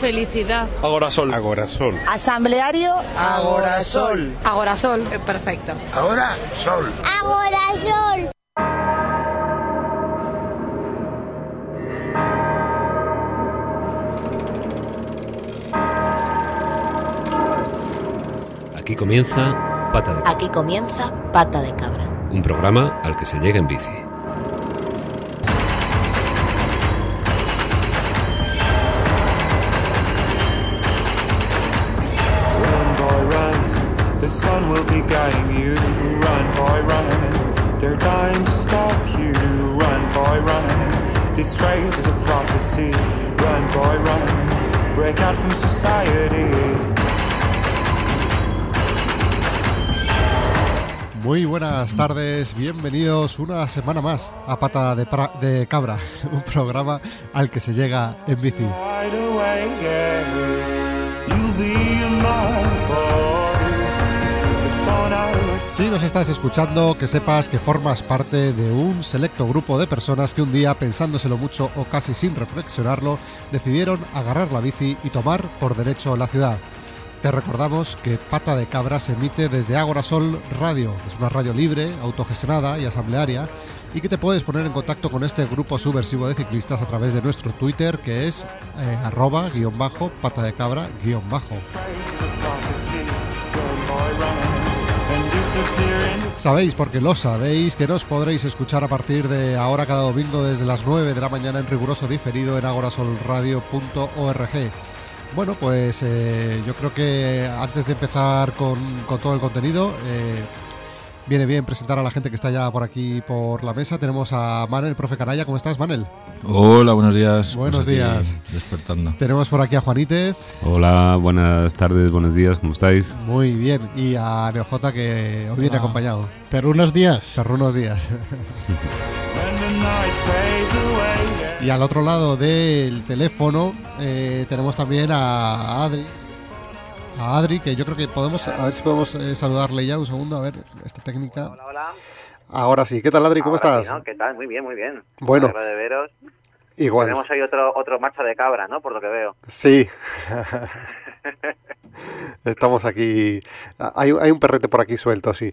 Felicidad. Agorasol. Agorasol. Asambleario. Agorasol. Agorasol. Eh, perfecto. Ahora sol. Agorasol. Aquí comienza Pata de Cabra. Aquí comienza Pata de Cabra. Un programa al que se llega en bici. Muy buenas tardes, bienvenidos una semana más a Pata de, de Cabra, un programa al que se llega en bici. Si nos estás escuchando, que sepas que formas parte de un selecto grupo de personas que un día, pensándoselo mucho o casi sin reflexionarlo, decidieron agarrar la bici y tomar por derecho la ciudad. Te recordamos que Pata de Cabra se emite desde Agorasol Radio, es una radio libre, autogestionada y asamblearia, y que te puedes poner en contacto con este grupo subversivo de ciclistas a través de nuestro Twitter, que es eh, arroba guion bajo pata de cabra guion bajo. Sabéis, porque lo sabéis, que nos podréis escuchar a partir de ahora cada domingo desde las 9 de la mañana en riguroso diferido en agorasolradio.org. Bueno, pues eh, yo creo que antes de empezar con, con todo el contenido, eh, viene bien presentar a la gente que está ya por aquí por la mesa. Tenemos a Manel, profe Canalla. ¿Cómo estás, Manel? Hola, buenos días. Buenos Pues aquí días. Despertando. Tenemos por aquí a Juanítez. Hola, buenas tardes, buenos días, ¿cómo estáis? Muy bien. Y a Neojota, que hoy viene Hola. acompañado. Pero unos días. Perro unos días. Y al otro lado del teléfono eh, tenemos también a Adri. A Adri, que yo creo que podemos, a ver si podemos eh, saludarle ya un segundo, a ver, esta técnica. Hola, hola. Ahora sí, ¿qué tal Adri? ¿Cómo Ahora estás? sí, ¿no? ¿Qué tal? Muy bien, muy bien. Bueno. De veros. Igual. Tenemos ahí otro, otro macho de cabra, ¿no? Por lo que veo. Sí. Estamos aquí. Hay, hay un perrete por aquí suelto, sí.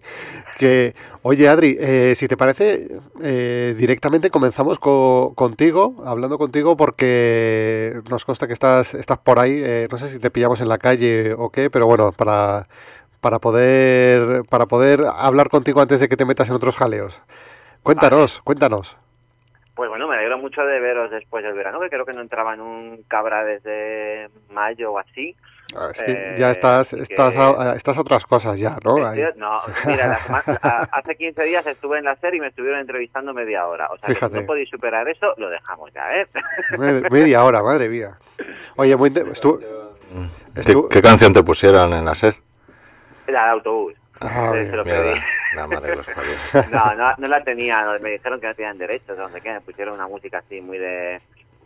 Que, oye, Adri, eh, si te parece, eh, directamente comenzamos co- contigo, hablando contigo, porque nos consta que estás, estás por ahí. eh, no sé si te pillamos en la calle o qué, pero bueno, para, para poder, para poder hablar contigo antes de que te metas en otros jaleos. Cuéntanos, cuéntanos. Pues bueno, me alegro mucho de veros después del verano, que creo que no entraba en un cabra desde mayo o así. Ah, Es que Eh, ya estás, y estás, que- a, estás a otras cosas ya, ¿no? No, mira, la semana- a- hace 15 días estuve en la serie y me estuvieron entrevistando media hora. O sea, que si no podéis superar eso, lo dejamos ya, ¿eh? Me- Media hora, madre mía. Oye, muy ¿Qué, canción te pusieron en la SER? La del autobús. Ah, Se- bien. se lo pedí. Mierda, la madre que los parió. No, no, no la tenía, no, me dijeron que no tenían derechos, donde que me pusieron una música así muy de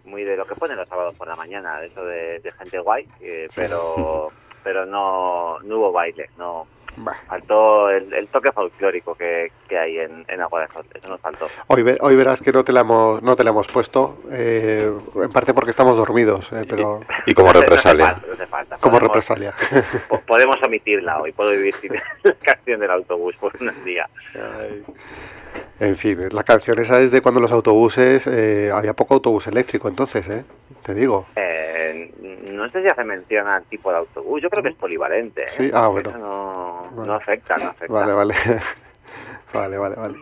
muy de lo que ponen los sábados por la mañana, de eso de, de gente guay, eh, pero pero no, no hubo baile, no Bah. faltó el, el toque folclórico que, que hay en, en Agua de Sol, eso nos faltó. Hoy, ve- hoy verás que no te la hemos, no te la hemos puesto, eh, en parte porque estamos dormidos, eh, pero Y como represalia. Falta, como represalia. po- Podemos omitirla hoy, puedo vivir sin la canción del autobús por unos días. Ay. En fin, la canción esa es de cuando los autobuses, eh, había poco autobús eléctrico entonces, ¿eh? Te digo. Eh, no sé si hace mención al tipo de autobús, yo creo que es polivalente. ¿eh? Sí, ah, bueno. Eso no, Vale. no afecta, no afecta. Vale, vale. vale, vale, vale.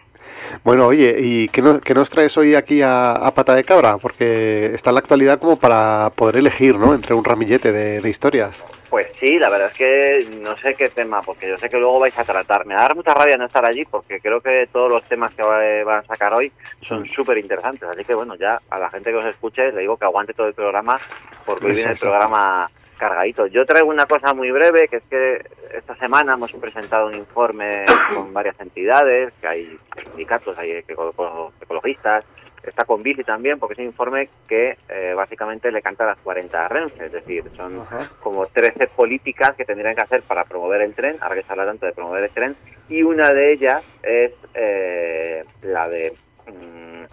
Bueno, oye, ¿y qué nos, qué nos traes hoy aquí a, a Pata de Cabra? Porque está en la actualidad como para poder elegir, ¿no? Entre un ramillete de, de historias. Pues sí, la verdad es que no sé qué tema, porque yo sé que luego vais a tratar. Me va a dar mucha rabia no estar allí, porque creo que todos los temas que va- van a sacar hoy son súper interesantes. Así que bueno, ya a la gente que os escuche le digo que aguante todo el programa, porque hoy viene el programa cargadito. Yo traigo una cosa muy breve, que es que esta semana hemos presentado un informe con varias entidades, que hay sindicatos, hay eco- ecologistas, está con Bici también, porque es un informe que eh, básicamente le canta las 40 a Renfe, es decir, son como 13 políticas que tendrían que hacer para promover el tren, ahora que se habla tanto de promover el tren, y una de ellas es eh, la de mm, eh,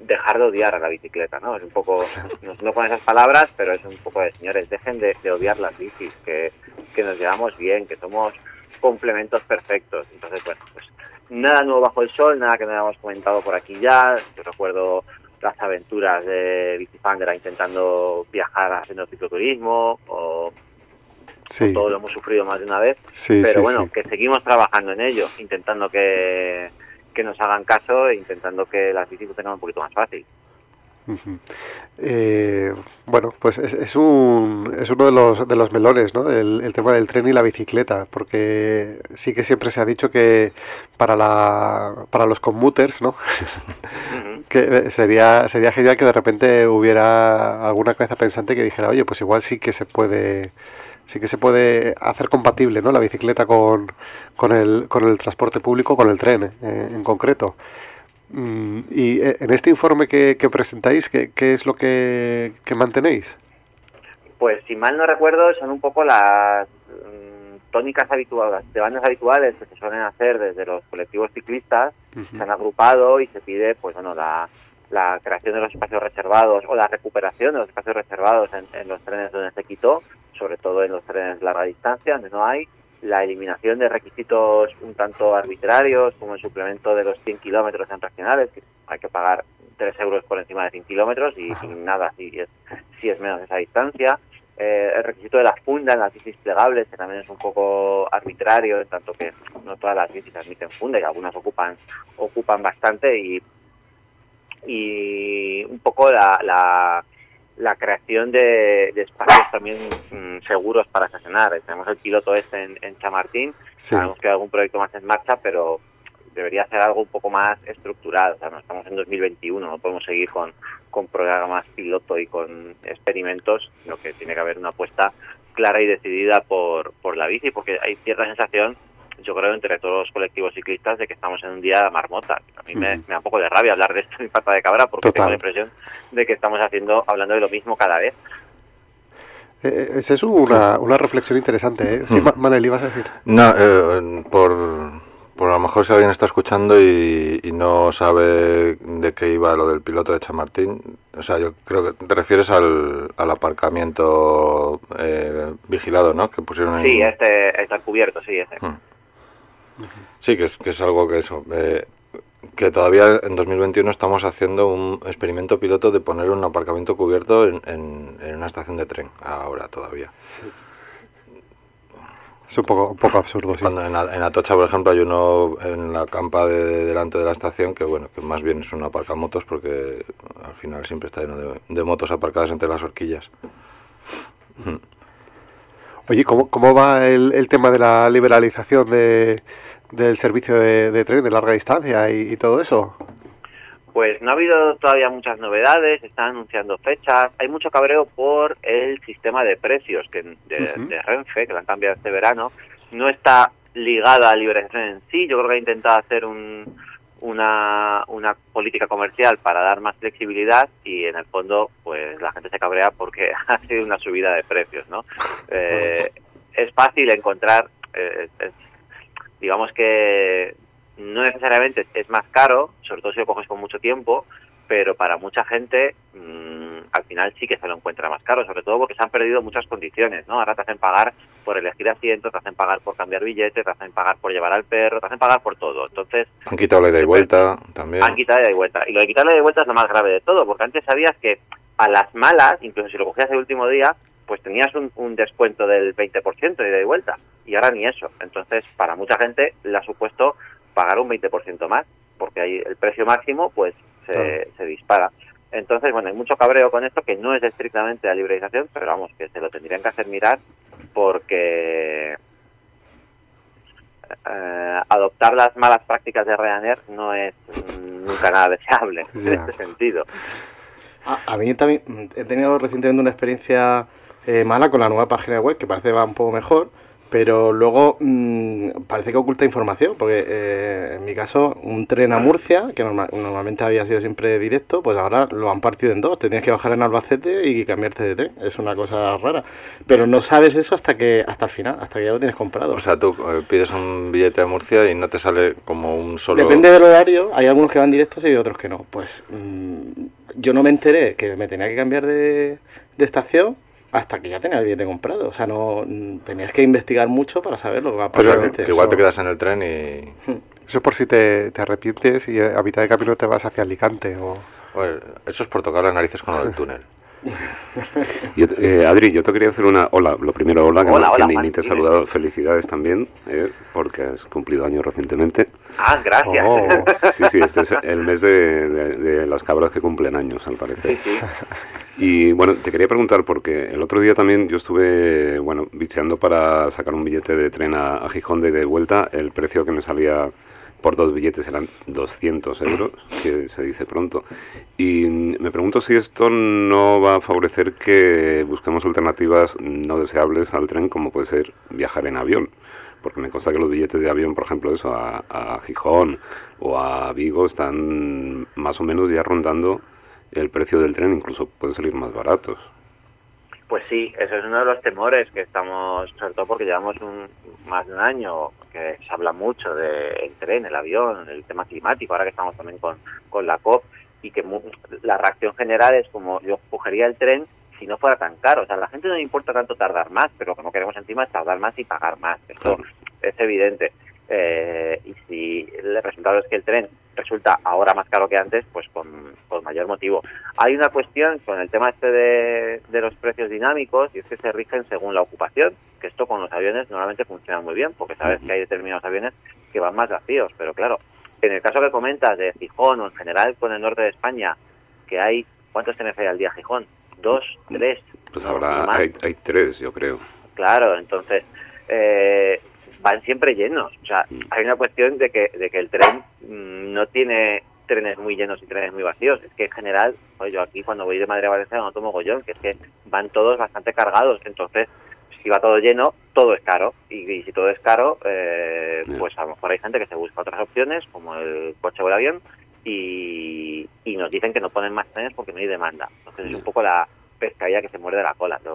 dejar de odiar a la bicicleta, ¿no? Es un poco, no, con esas palabras, pero es un poco de, señores, dejen de, de odiar las bicis, que, que nos llevamos bien, que somos complementos perfectos. Entonces, bueno, pues nada nuevo bajo el sol, nada que no hayamos comentado por aquí ya. Yo recuerdo las aventuras de Bicifangra intentando viajar haciendo cicloturismo o Sí, todo lo hemos sufrido más de una vez, sí, pero sí, bueno, que seguimos trabajando en ello, intentando que, que nos hagan caso e intentando que las bicis lo tengan un poquito más fácil. Eh, bueno, pues es, es un, es uno de los, de los melones, ¿no? El, el tema del tren y la bicicleta, porque sí que siempre se ha dicho que para, la, para los commuters, ¿no? Que eh, sería, sería genial que de repente hubiera alguna cabeza pensante que dijera, oye, pues igual sí que se puede, sí que se puede hacer compatible, ¿no? La bicicleta con, con el, con el transporte público, con el tren, eh, en concreto. Mm, y eh, en este informe que, que presentáis, ¿qué, qué es lo que, que mantenéis? Pues si mal no recuerdo, son un poco las mm, tónicas habituales, de bandas habituales que se suelen hacer desde los colectivos ciclistas, se han agrupado y se pide, pues bueno, la, la creación de los espacios reservados o la recuperación de los espacios reservados en, en los trenes donde se quitó, sobre todo en los trenes de larga distancia, donde no hay, la eliminación de requisitos un tanto arbitrarios, como el suplemento de los 100 kilómetros en regionales, que hay que pagar 3 euros por encima de 100 kilómetros y, y nada si es, si es menos esa distancia. Eh, el requisito de la funda en las bicis plegables, que también es un poco arbitrario, en tanto que no todas las bicis admiten funda y algunas ocupan ocupan bastante y, y un poco la, la, la creación de, de espacios también mm, seguros para estacionar. Tenemos el piloto este en, en Chamartín, Sí. sabemos que hay algún proyecto más en marcha, pero debería ser algo un poco más estructurado. O sea, no estamos en 2021, no podemos seguir con, con programas piloto y con experimentos, sino que tiene que haber una apuesta clara y decidida por, por la bici, porque hay cierta sensación, yo creo, entre todos los colectivos ciclistas de que estamos en un día marmota. A mí me, da un poco de rabia hablar de esto en pata de cabra, porque Total. tengo la impresión de que estamos haciendo hablando de lo mismo cada vez. Eh, esa es una, una reflexión interesante, ¿eh? Sí. Ma- Manel, ibas a decir. No, eh, por, por a lo mejor si alguien está escuchando y, y no sabe de qué iba lo del piloto de Chamartín, o sea, yo creo que te refieres al, al aparcamiento eh, vigilado, ¿no? Que pusieron en... Sí, este está cubierto, sí. Hmm. Sí, que es, que es algo que eso, eh, que todavía en 2021 estamos haciendo un experimento piloto de poner un aparcamiento cubierto en, en- en una estación de tren, ahora todavía. Es un poco, un poco absurdo, sí. Cuando en, en Atocha, por ejemplo, hay uno en la campa de, de delante de la estación que, bueno, que más bien es un aparcamotos porque al final siempre está lleno de, de motos aparcadas entre las horquillas. Oye, ¿cómo, cómo va el, el tema de la liberalización de, del servicio de, de tren de larga distancia y, y todo eso? Pues no ha habido todavía muchas novedades, están anunciando fechas, hay mucho cabreo por el sistema de precios que de, Renfe, que lo han cambiado este verano, no está ligada a liberación en sí, yo creo que ha intentado hacer un, una, una política comercial para dar más flexibilidad y en el fondo pues la gente se cabrea porque ha sido una subida de precios, ¿no? Eh, es fácil encontrar, eh, es- digamos que no necesariamente es más caro, sobre todo si lo coges con mucho tiempo, pero para mucha gente mm, al final sí que se lo encuentra más caro, sobre todo porque se han perdido muchas condiciones, ¿no? Ahora te hacen pagar por elegir asiento, te hacen pagar por cambiar billetes, te hacen pagar por llevar al perro, te hacen pagar por todo. Entonces, Han quitado la ida y vuelta también. han quitado la de vuelta. Y lo de quitarle de vuelta es lo más grave de todo, porque antes sabías que a las malas, incluso si lo cogías el último día, pues tenías un, un descuento del 20% de ida y vuelta. Y ahora ni eso. Entonces, para mucha gente le ha supuesto pagar un 20% más, porque ahí el precio máximo pues se, Claro. se dispara. Entonces, bueno, hay mucho cabreo con esto, que no es estrictamente la liberalización, pero vamos, que se lo tendrían que hacer mirar porque eh, adoptar las malas prácticas de Ryanair no es nunca nada deseable en este sentido. A, a mí también he tenido recientemente una experiencia eh, mala con la nueva página web, que parece que va un poco mejor, pero luego mm, parece que oculta información, porque eh, en mi caso, un tren a Murcia, que norma- normalmente había sido siempre directo, pues ahora lo han partido en dos. Te tienes que bajar en Albacete y cambiarte de tren. Es una cosa rara. Pero no sabes eso hasta que hasta el final, hasta que ya lo tienes comprado. O sea, tú eh, pides un billete a Murcia y no te sale como un solo... Depende del horario, hay algunos que van directos y otros que no. Pues mm, yo no me enteré que me tenía que cambiar de, de estación hasta que ya tenía el billete comprado. O sea, no tenías que investigar mucho para saberlo. Sea, Probablemente que igual te quedas en el tren y... Eso es por si te, te arrepientes y a mitad de camino te vas hacia Alicante o... Bueno, eso es por tocar las narices con lo del túnel. Yo eh, Adri, yo te quería hacer una... Hola, lo primero, hola, que, Hola, hola, ni, Juan, ni te he saludado. Felicidades también, eh, porque has cumplido años recientemente. Ah, gracias. Oh. Sí, sí, este es el mes de, de- de las cabras que cumplen años, al parecer. Sí, sí. Y bueno, te quería preguntar, porque el otro día también yo estuve, bueno, bicheando para sacar un billete de tren a, a Gijón de, de vuelta. El precio que me salía por dos billetes eran 200 euros, que se dice pronto. Y me pregunto si esto no va a favorecer que busquemos alternativas no deseables al tren, como puede ser viajar en avión. Porque me consta que los billetes de avión, por ejemplo, eso, a, a Gijón o a Vigo, están más o menos ya rondando el precio del tren, incluso pueden salir más baratos. Pues sí, eso es uno de los temores que estamos, sobre todo porque llevamos un, más de un año que se habla mucho del tren, el avión, el tema climático, ahora que estamos también con, con la COP, y que mu- la reacción general es como yo cogería el tren si no fuera tan caro. O sea, a la gente no le importa tanto tardar más, pero lo que no queremos encima es tardar más y pagar más. Esto Claro. es evidente. Eh, y si el resultado es que el tren resulta ahora más caro que antes, pues con, con mayor motivo. Hay una cuestión con el tema este de, de los precios dinámicos y es que se rigen según la ocupación, que esto con los aviones normalmente funciona muy bien, porque sabes que hay determinados aviones que van más vacíos, pero claro, en el caso que comentas de Gijón o en general con el norte de España, que hay, ¿cuántos trenes hay al día Gijón? Dos, tres. Pues más. hay, hay tres, yo creo. Claro, entonces eh, van siempre llenos. O sea, hay una cuestión de que, de que el tren mm, no tiene trenes muy llenos y trenes muy vacíos. Es que en general, pues yo aquí cuando voy de Madrid a Valencia no tomo gollón, que es que van todos bastante cargados. Entonces, si va todo lleno, todo es caro. Y, y si todo es caro, eh, pues a lo mejor hay gente que se busca otras opciones, como el coche o el avión, y, y nos dicen que no ponen más trenes porque no hay demanda. Entonces es un poco la pescadilla que se muerde la cola. Eh,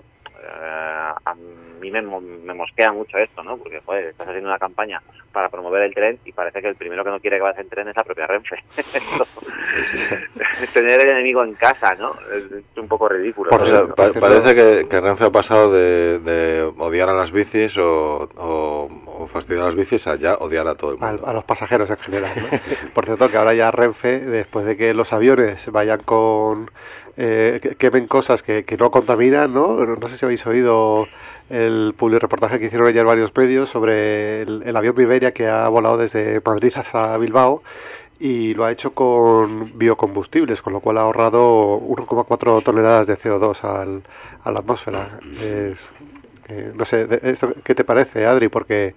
a mí me, mo- me mosquea mucho esto, ¿no? Porque, joder, estás haciendo una campaña para promover el tren y parece que el primero que no quiere que vayas en tren es la propia Renfe. Tener el enemigo en casa, ¿no? Es, un poco ridículo. Parece que, que Renfe ha pasado de, de odiar a las bicis o, o, o fastidiar a las bicis a ya odiar a todo el mundo. a los pasajeros en general. ¿no? Por cierto, que ahora ya Renfe, después de que los aviones vayan con. Eh, que- cosas que, que no contaminan, ¿no? No sé si habéis oído el reportaje que hicieron ayer varios medios sobre el, avión de Iberia que ha volado desde Madrid hasta Bilbao y lo ha hecho con biocombustibles, con lo cual ha ahorrado 1,4 toneladas de CO2 al, a la atmósfera. Es, no sé, ¿qué te parece, Adri? Porque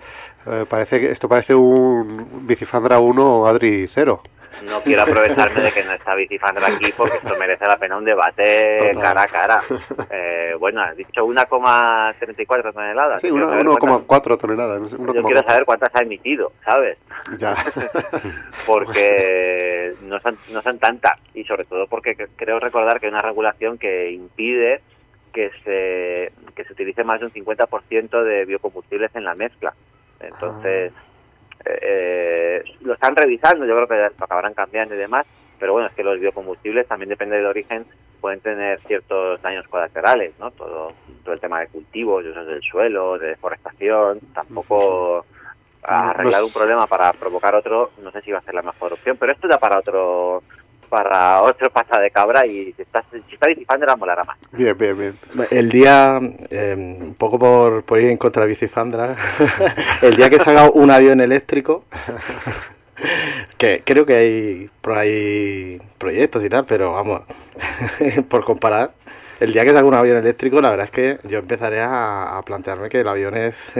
eh, parece que esto parece un Bicifandra 1 o Adri 0. No quiero aprovecharme de que no está Bicifandra aquí porque esto merece la pena un debate Total. cara a cara. Eh, bueno, has dicho 1,34 toneladas. Sí, Yo quiero una- saber cuántas- 1,4 toneladas. no sé, Yo 1,4. quiero saber cuántas ha emitido, ¿sabes? Ya. Porque no son, no son tantas y sobre todo porque cre- creo recordar que hay una regulación que impide que se, que se utilice más de un 50% de biocombustibles en la mezcla. Entonces, eh, lo están revisando, yo creo que lo acabarán cambiando y demás, pero bueno, es que los biocombustibles también depende del origen, pueden tener ciertos daños colaterales, ¿no? Todo, todo el tema de cultivos, de usos del suelo, de deforestación, tampoco arreglar un problema para provocar otro, no sé si va a ser la mejor opción, pero esto da para otro para otro pata de cabra y si estás si está disipando la molará más. Bien, bien, bien. El día, eh, un poco por, por ir en contra de Bicifandra, el día que salga un avión eléctrico, que creo que hay por ahí proyectos y tal, pero vamos, por comparar, el día que salga un avión eléctrico, la verdad es que yo empezaré a, a plantearme que el avión es,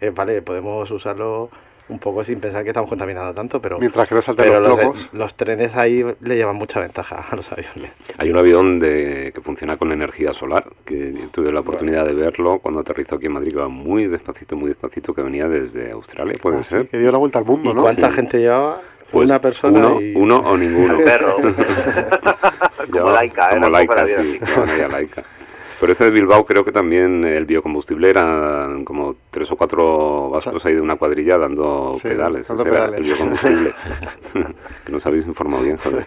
eh, vale, podemos usarlo un poco sin pensar que estamos contaminando tanto, pero, Mientras que no salten pero los los, plomos. los trenes ahí le llevan mucha ventaja a los aviones. Hay un avión de, que funciona con energía solar, que tuve la oportunidad de verlo cuando aterrizó aquí en Madrid, que va muy despacito, muy despacito, que venía desde Australia, puede Ah, sí, ser. que dio la vuelta al mundo, ¿Y ¿no? cuánta Sí. gente llevaba? Pues Una persona uno, y... uno o ninguno. Un perro. Como laica, como un poco laica, sí, como media laica. Pero ese de Bilbao creo que también el biocombustible eran como tres o cuatro vascos ahí de una cuadrilla dando Sí, pedales. dando era pedales. el biocombustible. que nos habéis informado bien, joder.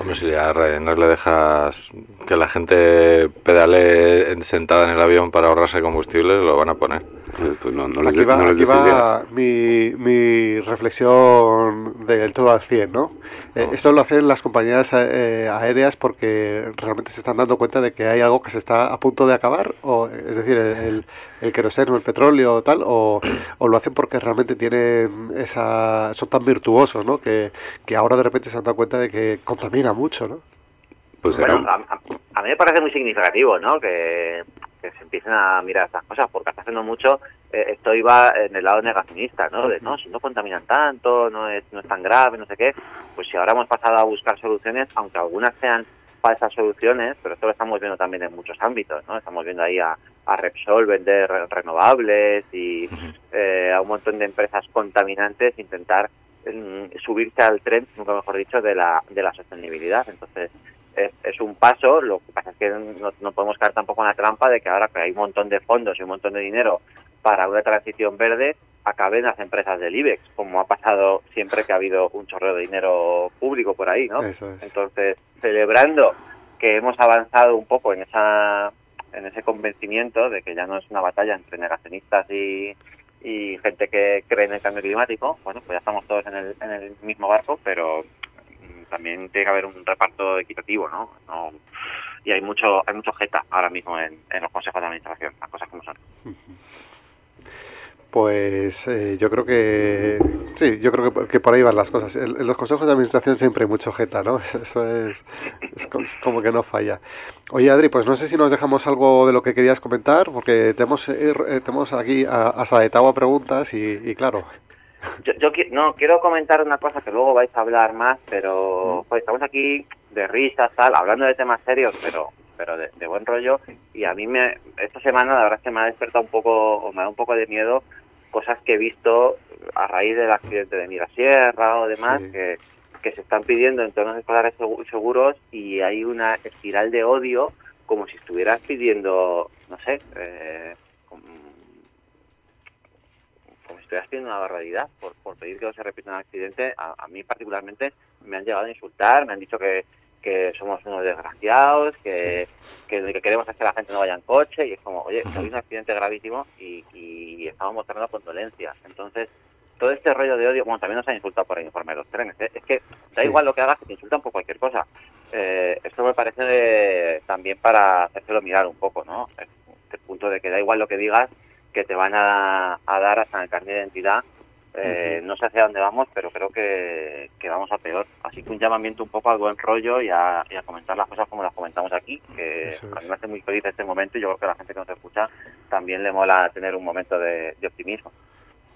Hombre, si a Ryanair le dejas que la gente pedale en- sentada en el avión para ahorrarse combustible, lo van a poner. Eh, Pues no, no les, Aquí va, no les aquí des va ideas. mi, mi reflexión del todo al 100, ¿no? Eh, esto lo hacen las compañías eh, aéreas porque realmente se están dando cuenta de que hay algo que se está a punto de acabar, o, es decir, el, el, el queroseno, el petróleo o tal, o, o lo hacen porque realmente tienen esa, son tan virtuosos, ¿no? Que, que ahora de repente se han dado cuenta de que contamina mucho, ¿no? Pues Bueno, a, a- a mí me parece muy significativo, ¿no? Que, se empiecen a mirar estas cosas, porque hasta hace no mucho eh, esto iba en el lado negacionista, ¿no? De no, si no contaminan tanto, no es, no es tan grave, no sé qué. Pues si ahora hemos pasado a buscar soluciones, aunque algunas sean falsas soluciones, pero esto lo estamos viendo también en muchos ámbitos, ¿no? Estamos viendo ahí a, a Repsol vender re- renovables y eh, a un montón de empresas contaminantes intentar mm, subirse al tren, nunca mejor dicho, de la, de la sostenibilidad. Entonces, es, es un paso, lo que pasa es que no, no podemos caer tampoco en la trampa de que ahora que hay un montón de fondos y un montón de dinero para una transición verde, acaben las empresas del IBEX, como ha pasado siempre que ha habido un chorreo de dinero público por ahí, ¿no? Eso es. Entonces, celebrando que hemos avanzado un poco en esa en ese convencimiento de que ya no es una batalla entre negacionistas y, y gente que cree en el cambio climático, bueno, pues ya estamos todos en el, en el mismo barco, pero también tiene que haber un reparto equitativo, ¿no? No- y hay mucho hay mucho jeta ahora mismo en, los consejos de administración, las cosas como son. Pues eh, yo creo que sí, yo creo que, por ahí van las cosas. En, los consejos de administración siempre hay mucho jeta, ¿no? Eso es, es co- como que no falla. Oye, Adri, pues no sé si nos dejamos algo de lo que querías comentar, porque tenemos, eh, eh, tenemos aquí a, a preguntas y claro, Yo, yo qui- no quiero comentar una cosa que luego vais a hablar más, pero pues, estamos aquí de risas, tal, hablando de temas serios, pero pero de, de buen rollo. Y a mí me esta semana la verdad es que me ha despertado un poco, o me da un poco de miedo cosas que he visto a raíz del accidente de Mirasierra o demás Sí. que, que se están pidiendo entornos escolares segu- seguros y hay una espiral de odio como si estuvieras pidiendo, no sé, eh, estuvieras pidiendo una barbaridad por, por pedir que no se repita un accidente. A, a mí particularmente me han llegado a insultar, me han dicho que, que somos unos desgraciados, que, que lo que queremos es que la gente no vaya en coche y es como, oye, hay un accidente gravísimo y, y estamos mostrando condolencias. Entonces, todo este rollo de odio, bueno, también nos han insultado por el informe de los trenes, ¿eh? es que da Sí. igual lo que hagas, que te insultan por cualquier cosa. Eh, esto me parece de- también para hacérselo mirar un poco, ¿no? Este punto de que da igual lo que digas, que te van a, a dar hasta en el carnet de identidad. Eh, No sé hacia dónde vamos, pero creo que, que vamos a peor. Así que un llamamiento un poco al buen rollo y a, y a comentar las cosas como las comentamos aquí, que Eso a es. mí me hace muy feliz este momento y yo creo que a la gente que nos escucha también le mola tener un momento de, de optimismo.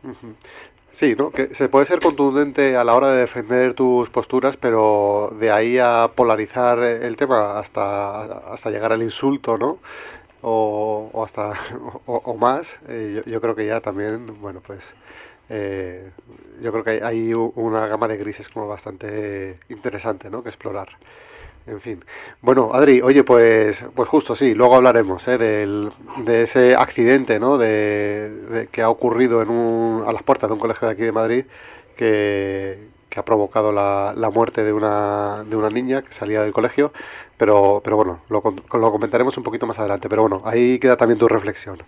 Ujú. Sí, ¿no? Que se puede ser contundente a la hora de defender tus posturas, pero de ahí a polarizar el tema hasta, hasta llegar al insulto, ¿no? O, o hasta o, más, eh, yo, yo creo que ya también, bueno, pues eh, yo creo que hay, hay una gama de grises como bastante interesante, ¿no? Que explorar. En fin. Bueno, Adri, oye, pues, pues justo sí, luego hablaremos ¿eh? del, de ese accidente ¿no? de, de- que ha ocurrido en un, a las puertas de un colegio de aquí de Madrid que, que ha provocado la, la muerte de una, de una niña que salía del colegio, pero, pero bueno, lo, lo comentaremos un poquito más adelante. Pero bueno, ahí queda también tu reflexión.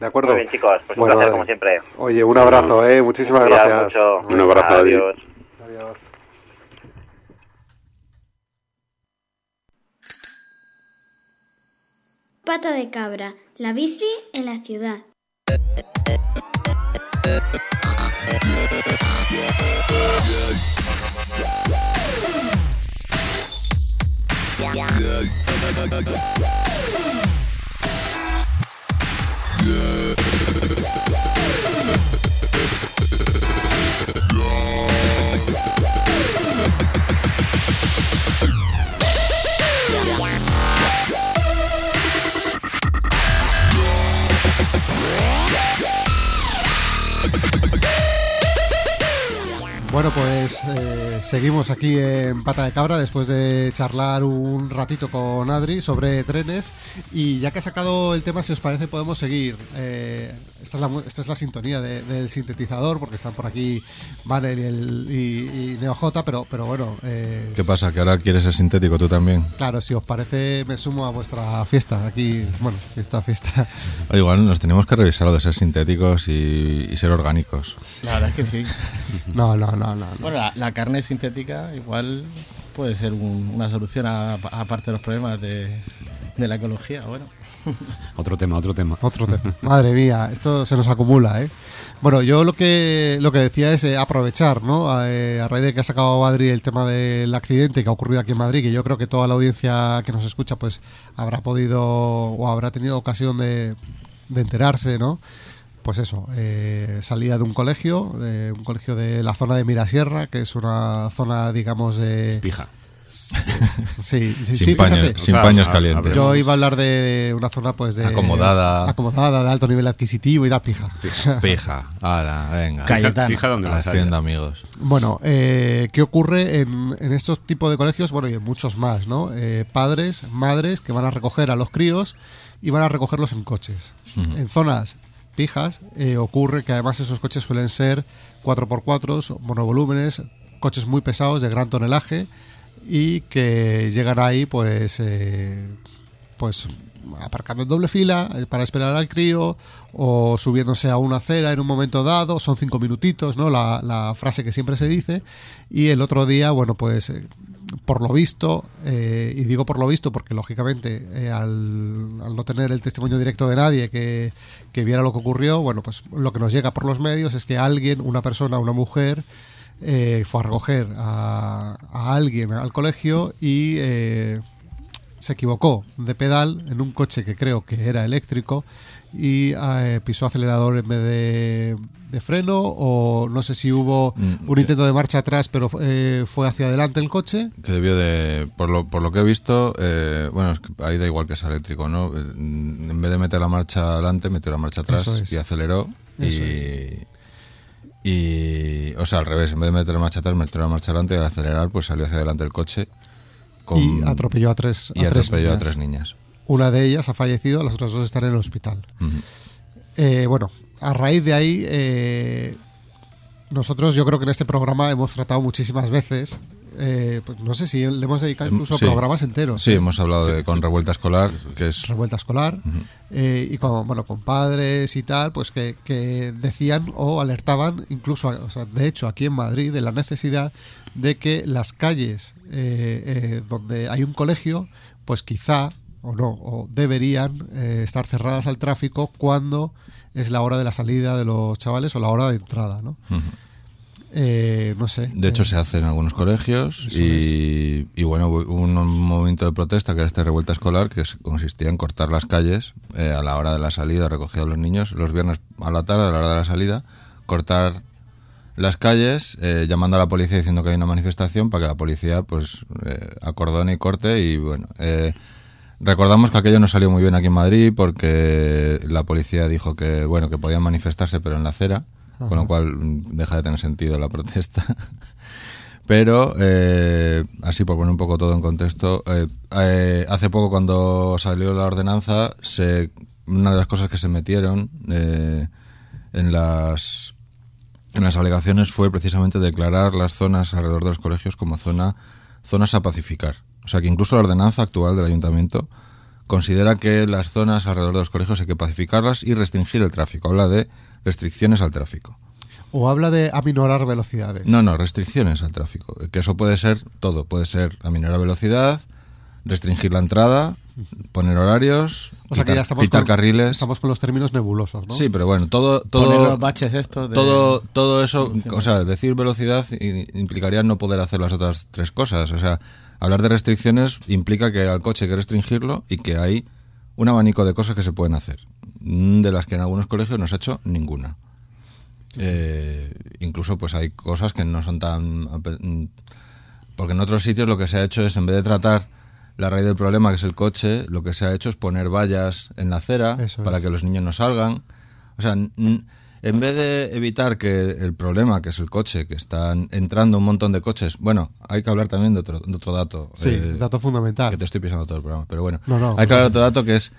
¿De acuerdo? Muy bien, chicos, pues Bueno, un placer como siempre. Oye, un abrazo, ¿eh? Muchísimas Cuidado gracias. mucho. Un abrazo. Adiós. Adiós. Pata de cabra, la bici en la ciudad. Good. Good. Bueno, pues eh, seguimos aquí en Pata de Cabra después de charlar un ratito con Adri sobre trenes y ya que ha sacado el tema, si os parece, podemos seguir. Eh, esta, es la, mu- esta es la sintonía de- del sintetizador porque están por aquí Banner y, el, y, y Neo J, pero, pero bueno, eh, ¿Qué pasa? ¿Que ahora quieres ser sintético tú también? claro, si os parece, me sumo a vuestra fiesta. Aquí, bueno, fiesta, fiesta. O igual nos tenemos que revisar lo de ser sintéticos y, y ser orgánicos. La verdad es que sí. No, no, no, no. no. Bueno, la, la carne sintética igual puede ser un- una solución a- aparte de los problemas de, de la ecología. Bueno, Otro tema, otro tema. Otro tema. Madre mía, esto se nos acumula, ¿eh? Bueno, yo lo que lo que decía es eh, aprovechar, ¿no? A, eh, a raíz de que ha sacado Madrid el tema del accidente que ha ocurrido aquí en Madrid, que yo creo que toda la audiencia que nos escucha, pues habrá podido o habrá tenido ocasión de, de enterarse, ¿no? Pues eso, eh, salía de un colegio, de un colegio de la zona de Mirasierra, que es una zona, digamos, de... Pija. Sí, sí, Sin, sí, paño- fíjate. sin O sea, paños a- calientes. Yo iba a hablar de una zona pues de Acomodada. acomodada, de alto nivel adquisitivo y da pija. Pija. Ahora, venga. Cayetano. Fija donde. Haciendo amigos. Bueno, eh, ¿qué ocurre en, en estos tipos de colegios? Bueno, y en muchos más, ¿no? Eh, padres, madres que van a recoger a los críos y van a recogerlos en coches. En zonas pijas eh, ocurre que además esos coches suelen ser 4x4, monovolúmenes, coches muy pesados de gran tonelaje y que llegan ahí pues eh, pues aparcando en doble fila eh, para esperar al crío o subiéndose a una acera en un momento dado, son cinco minutitos, ¿no? La, frase que siempre se dice. Y el otro día, bueno, pues eh, por lo visto, eh, y digo por lo visto porque lógicamente al, al no tener el testimonio directo de nadie que, que viera lo que ocurrió, bueno, pues lo que nos llega por los medios es que alguien, una persona, una mujer, eh, fue a recoger a, a alguien al colegio y eh, se equivocó de pedal en un coche que creo que era eléctrico y eh, pisó acelerador en vez de, de freno o no sé si hubo Mm, un que- intento de marcha atrás pero eh, fue hacia adelante el coche Que debió de. Por lo, por lo que he visto, eh, bueno, es que ahí da igual que sea eléctrico, ¿no? Eh, En vez de meter la marcha adelante, metió la marcha atrás es. y aceleró. Eso y. Y. O sea, al revés, en vez de meter la marcha atrás, metió la marcha adelante y al acelerar, pues salió hacia adelante el coche. Con, y atropelló a tres, y a tres atropelló a niñas. tres niñas. una de ellas ha fallecido las otras dos están en el hospital. Eh, bueno, a raíz de ahí, eh, nosotros yo creo que en este programa hemos tratado muchísimas veces, eh, pues no sé si le hemos dedicado incluso Em, Sí. programas enteros. Sí, ¿eh? hemos hablado de con revuelta escolar, que es. revuelta escolar eh, y con bueno con padres y tal pues que, que decían o alertaban incluso o sea, de hecho aquí en Madrid de la necesidad de que las calles eh, donde hay un colegio pues quizá o no o deberían eh, estar cerradas al tráfico cuando es la hora de la salida de los chavales o la hora de entrada no. Eh, no sé De hecho, eh, se hace en algunos colegios y, y bueno, hubo un movimiento de protesta que era esta revuelta escolar que consistía en cortar las calles eh, a la hora de la salida, recoger a los niños los viernes a la tarde, a la hora de la salida, cortar las calles eh, llamando a la policía diciendo que hay una manifestación para que la policía pues acordone y corte y bueno... eh, Recordamos que aquello no salió muy bien aquí en Madrid porque la policía dijo que bueno que podían manifestarse pero en la acera, con lo cual mm, deja de tener sentido la protesta. Pero, eh, así por poner un poco todo en contexto, eh, eh, hace poco cuando salió la ordenanza, una de las cosas que se metieron eh, en, las, en las alegaciones fue precisamente declarar las zonas alrededor de los colegios como zona, zonas a pacificar. O sea que incluso la ordenanza actual del ayuntamiento considera que las zonas alrededor de los colegios hay que pacificarlas y restringir el tráfico. Habla de restricciones al tráfico. o habla de aminorar velocidades No, no, restricciones al tráfico. Que eso puede ser todo. Puede ser aminorar velocidad, restringir la entrada, poner horarios, o sea que quitar, ya estamos quitar con, carriles. estamos con los términos nebulosos ¿no? Sí, pero bueno, todo, poner todo, los baches estos de... todo, todo eso, o sea, decir velocidad implicaría no poder hacer las otras tres cosas. O sea, hablar de restricciones implica que al coche hay que restringirlo y que hay un abanico de cosas que se pueden hacer, de las que en algunos colegios no se ha hecho ninguna. Eh, incluso pues hay cosas que no son tan... mm, Porque en otros sitios lo que se ha hecho es, en vez de tratar la raíz del problema, que es el coche, lo que se ha hecho es poner vallas en la acera Eso para es. que los niños no salgan. O sea, en vez de evitar que el problema, que es el coche, que están entrando un montón de coches, bueno, hay que hablar también de otro, de otro dato. Sí, eh, dato fundamental. que te estoy pisando todo el programa, pero bueno. No, no. Hay que hablar de otro dato que es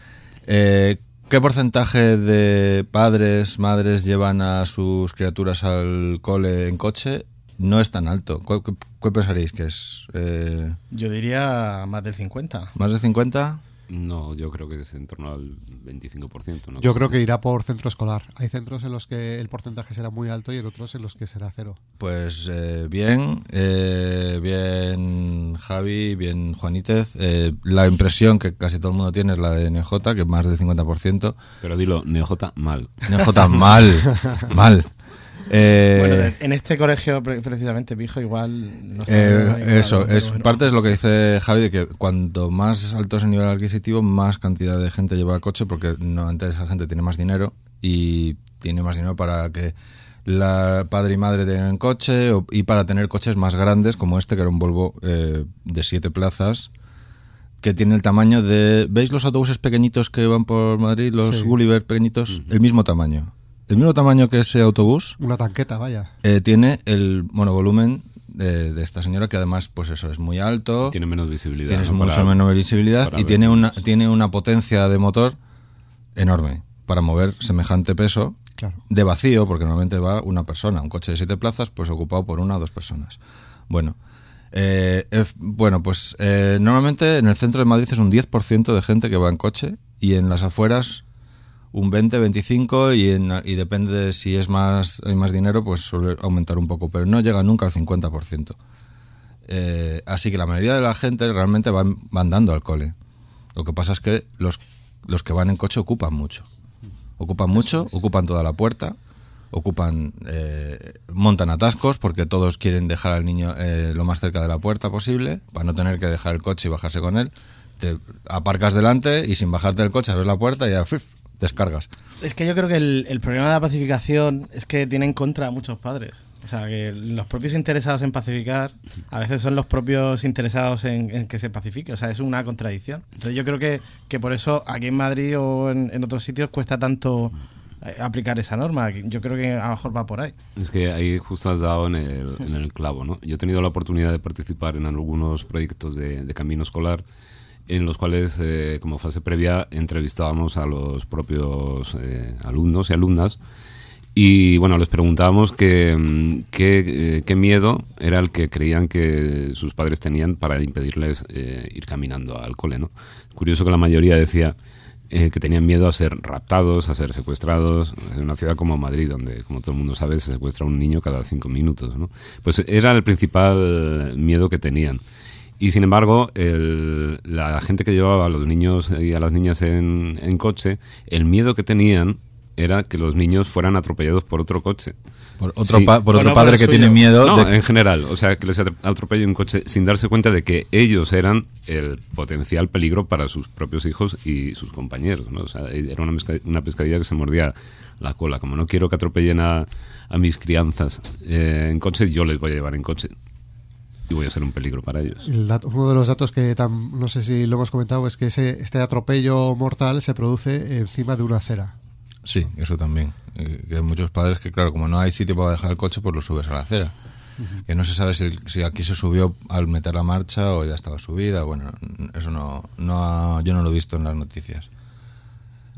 eh, qué porcentaje de padres, madres llevan a sus criaturas al cole en coche. No es tan alto. ¿Cu- ¿Qué, qué pensaréis que es? Eh, Yo diría más del 50. ¿Más de 50? No, yo creo que es en torno al 25%. una Yo creo así. que irá por centro escolar. Hay centros en los que el porcentaje será muy alto y en otros en los que será cero. Pues eh, bien, eh, bien Javi, bien Juanítez. Eh, la impresión que casi todo el mundo tiene es la de NJ, que es más del 50%. Pero dilo, NeoJ mal. NJ mal, mal. Eh, Bueno, en este colegio pre- precisamente, Pijo, igual no está Eh, igual, eso, es bueno. parte de lo que dice Javi, de que cuanto más alto es el nivel adquisitivo, más cantidad de gente lleva coche, porque normalmente esa gente tiene más dinero y tiene más dinero para que la padre y madre tengan coche o- y para tener coches más grandes, como este, que era un Volvo eh, de siete plazas, que tiene el tamaño de... ¿Veis los autobuses pequeñitos que van por Madrid, los Sí. Gulliver pequeñitos? El mismo tamaño. El mismo tamaño que ese autobús, Una tanqueta, vaya. eh, tiene el monovolumen de, de esta señora que además pues eso es muy alto Tiene menos visibilidad. tienes ¿no? mucho Para- menos visibilidad y tiene una tiene una potencia de motor enorme para mover semejante peso Claro. de vacío porque normalmente va una persona un coche de siete plazas pues ocupado por una o dos personas bueno eh, bueno pues eh, normalmente en el centro de Madrid es un 10% de gente que va en coche y en las afueras un 20, 25 y, en, y depende de si es más hay más dinero, pues suele aumentar un poco, pero no llega nunca al 50%. Eh, así que la mayoría de la gente realmente van, van dando al cole. Lo que pasa es que los, los que van en coche ocupan mucho. Ocupan mucho, ocupan toda la puerta, ocupan eh, montan atascos porque todos quieren dejar al niño eh, lo más cerca de la puerta posible para no tener que dejar el coche y bajarse con él. Te aparcas delante y sin bajarte del coche abres la puerta y ya ¡fif! Descargas. Es que yo creo que el, el problema de la pacificación es que tiene en contra a muchos padres. O sea, que los propios interesados en pacificar a veces son los propios interesados en, en que se pacifique. O sea, es una contradicción. Entonces yo creo que, que por eso aquí en Madrid o en, en otros sitios cuesta tanto eh, aplicar esa norma. Yo creo que a lo mejor va por ahí. Es que ahí justo has dado en el, en el clavo, ¿no? Yo he tenido la oportunidad de participar en algunos proyectos de, de camino escolar en los cuales, eh, como fase previa, entrevistábamos a los propios eh, alumnos y alumnas y, bueno, les preguntábamos qué, mm, eh, qué miedo era el que creían que sus padres tenían para impedirles ir caminando al cole, ¿no? Curioso que la mayoría decía que tenían miedo a ser raptados, a ser secuestrados, en una ciudad como Madrid, donde, como todo el mundo sabe, se secuestra un niño cada cinco minutos. ¿no? Pues era el principal miedo que tenían. Y sin embargo, el- la gente que llevaba a los niños y a las niñas en, en coche, el miedo que tenían era que los niños fueran atropellados por otro coche. Por otro, Sí. pa- por otro padre que suyo. tiene miedo No, de- en general, o sea, que les atre- atropelle un coche sin darse cuenta de que ellos eran el potencial peligro para sus propios hijos y sus compañeros, ¿no? O sea, era una, una pescadilla que se mordía la cola. Como no quiero que atropellen a, a mis crianzas eh, en coche, yo les voy a llevar en coche. Y voy a ser un peligro para ellos. El dato- uno de los datos que tam- no sé si lo hemos comentado es que ese, este atropello mortal se produce encima de una acera. Sí, eso también. Eh, que hay muchos padres que, claro, como no hay sitio para dejar el coche, pues lo subes a la acera. Que no se sabe si, si aquí se subió al meter la marcha o ya estaba subida. Bueno, eso no, no ha- yo no lo he visto en las noticias.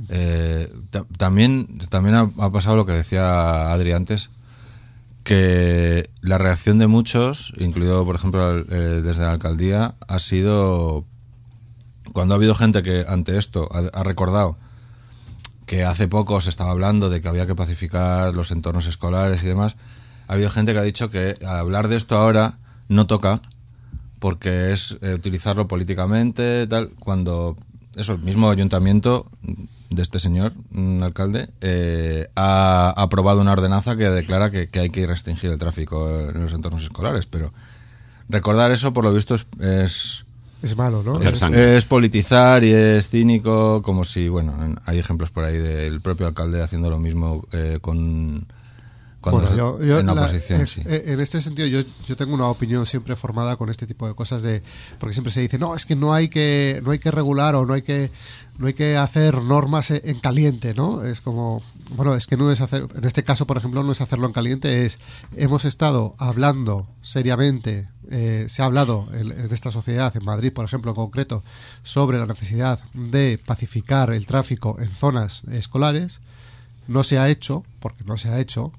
Eh, ta- también también ha, ha pasado lo que decía Adri antes, que la reacción de muchos, incluido por ejemplo eh, desde la alcaldía, ha sido cuando ha habido gente que ante esto ha, ha recordado que hace poco se estaba hablando de que había que pacificar los entornos escolares y demás, ha habido gente que ha dicho que hablar de esto ahora no toca porque es eh, utilizarlo políticamente, tal, cuando eso, el mismo ayuntamiento de este señor, un alcalde, eh, ha aprobado una ordenanza que declara que, que hay que restringir el tráfico en los entornos escolares, pero recordar eso, por lo visto, es- es Es malo, ¿no? Es- politizar y es cínico, como si, bueno, en- hay ejemplos por ahí del propio alcalde haciendo lo mismo eh, con, Cuando Bueno, yo- yo en la la- oposición, eh, sí. eh, en este sentido, yo, yo tengo una opinión siempre formada con este tipo de cosas de porque siempre se dice no es que no hay que no hay que regular o no hay que no hay que hacer normas e- en caliente, ¿no? Es como bueno es que no es hacer en este caso por ejemplo no es hacerlo en caliente es hemos estado hablando seriamente eh, se ha hablado en, esta sociedad en Madrid por ejemplo en concreto sobre la necesidad de pacificar el tráfico en zonas escolares no se ha hecho porque no se ha hecho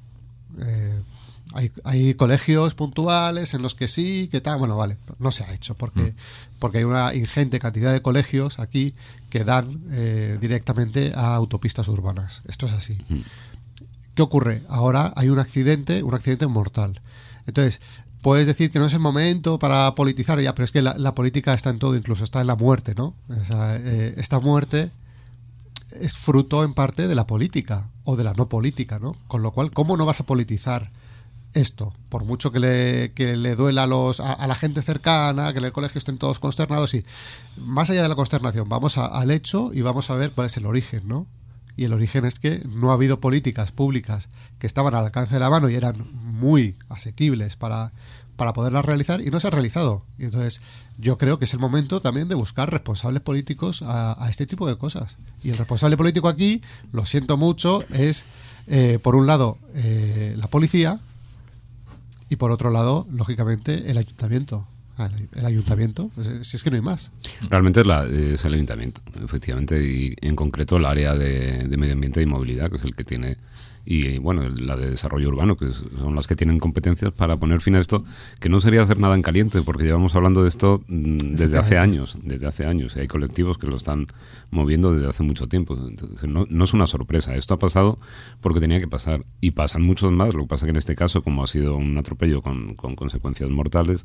eh, hay, hay colegios puntuales en los que sí, que tal, bueno, vale, no se ha hecho porque, porque hay una ingente cantidad de colegios aquí que dan eh, directamente a autopistas urbanas. Esto es así. ¿Qué ocurre? Ahora hay un accidente, un accidente mortal. Entonces, puedes decir que no es el momento para politizar ya, pero es que la, la política está en todo, incluso está en la muerte, ¿no? O sea, eh, esta muerte es fruto en parte de la política o de la no política, ¿no? Con lo cual, ¿cómo no vas a politizar esto? Por mucho que le, que le duela a, los, a, la gente cercana, que en el colegio estén todos consternados y más allá de la consternación, vamos a- al hecho y vamos a ver cuál es el origen, ¿no? Y el origen es que no ha habido políticas públicas que estaban al alcance de la mano y eran muy asequibles para, para poderlas realizar y no se ha realizado. Y entonces yo creo que es el momento también de buscar responsables políticos a, a este tipo de cosas. Y el responsable político aquí, lo siento mucho, es eh, por un lado eh, la policía y por otro lado, lógicamente, el ayuntamiento. Ah, el, ayuntamiento, pues, eh, si es que no hay más. Realmente es, la- el ayuntamiento, efectivamente, y en concreto el área de, de medio ambiente y movilidad, que es el que tiene, y bueno, la de desarrollo urbano, que son las que tienen competencias para poner fin a esto, que no sería hacer nada en caliente, porque llevamos hablando de esto mm, desde hace años, desde hace años, y hay colectivos que lo están moviendo desde hace mucho tiempo. Entonces, no, no es una sorpresa, esto ha pasado porque tenía que pasar, y pasan muchos más, lo que pasa que en este caso, como ha sido un atropello con, con consecuencias mortales,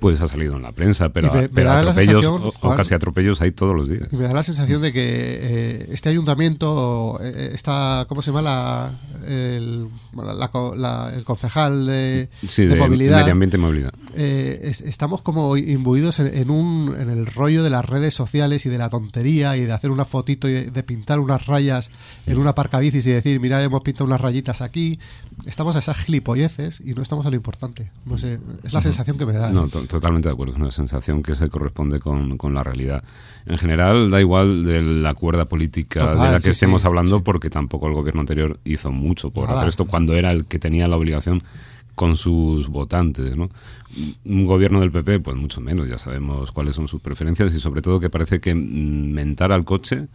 pues ha salido en la prensa, pero, me- me pero la atropellos o- Juan, casi atropellos hay todos los días. Me da la sensación de que eh, este ayuntamiento, eh, está, ¿cómo se llama? La, el, la- la el concejal de, Sí, de de, movilidad. medio ambiente y movilidad. eh, es- estamos como imbuidos en, en un, en el rollo de las redes sociales y de la tontería y de hacer una fotito y de, de pintar unas rayas en una parcabicis y decir, mira, hemos pintado unas rayitas aquí. Estamos a esas gilipolleces y no estamos a lo importante. No sé, es la sensación que me da. No, to- totalmente de acuerdo. Es una sensación que se corresponde con, con la realidad. En general, da igual de la cuerda política Total, de la que sí, estemos sí, hablando, porque tampoco el gobierno anterior hizo mucho por Nada. hacer esto cuando era el que tenía la obligación con sus votantes. Un gobierno del PP, pues mucho menos, ya sabemos cuáles son sus preferencias y sobre todo que parece que mentar al coche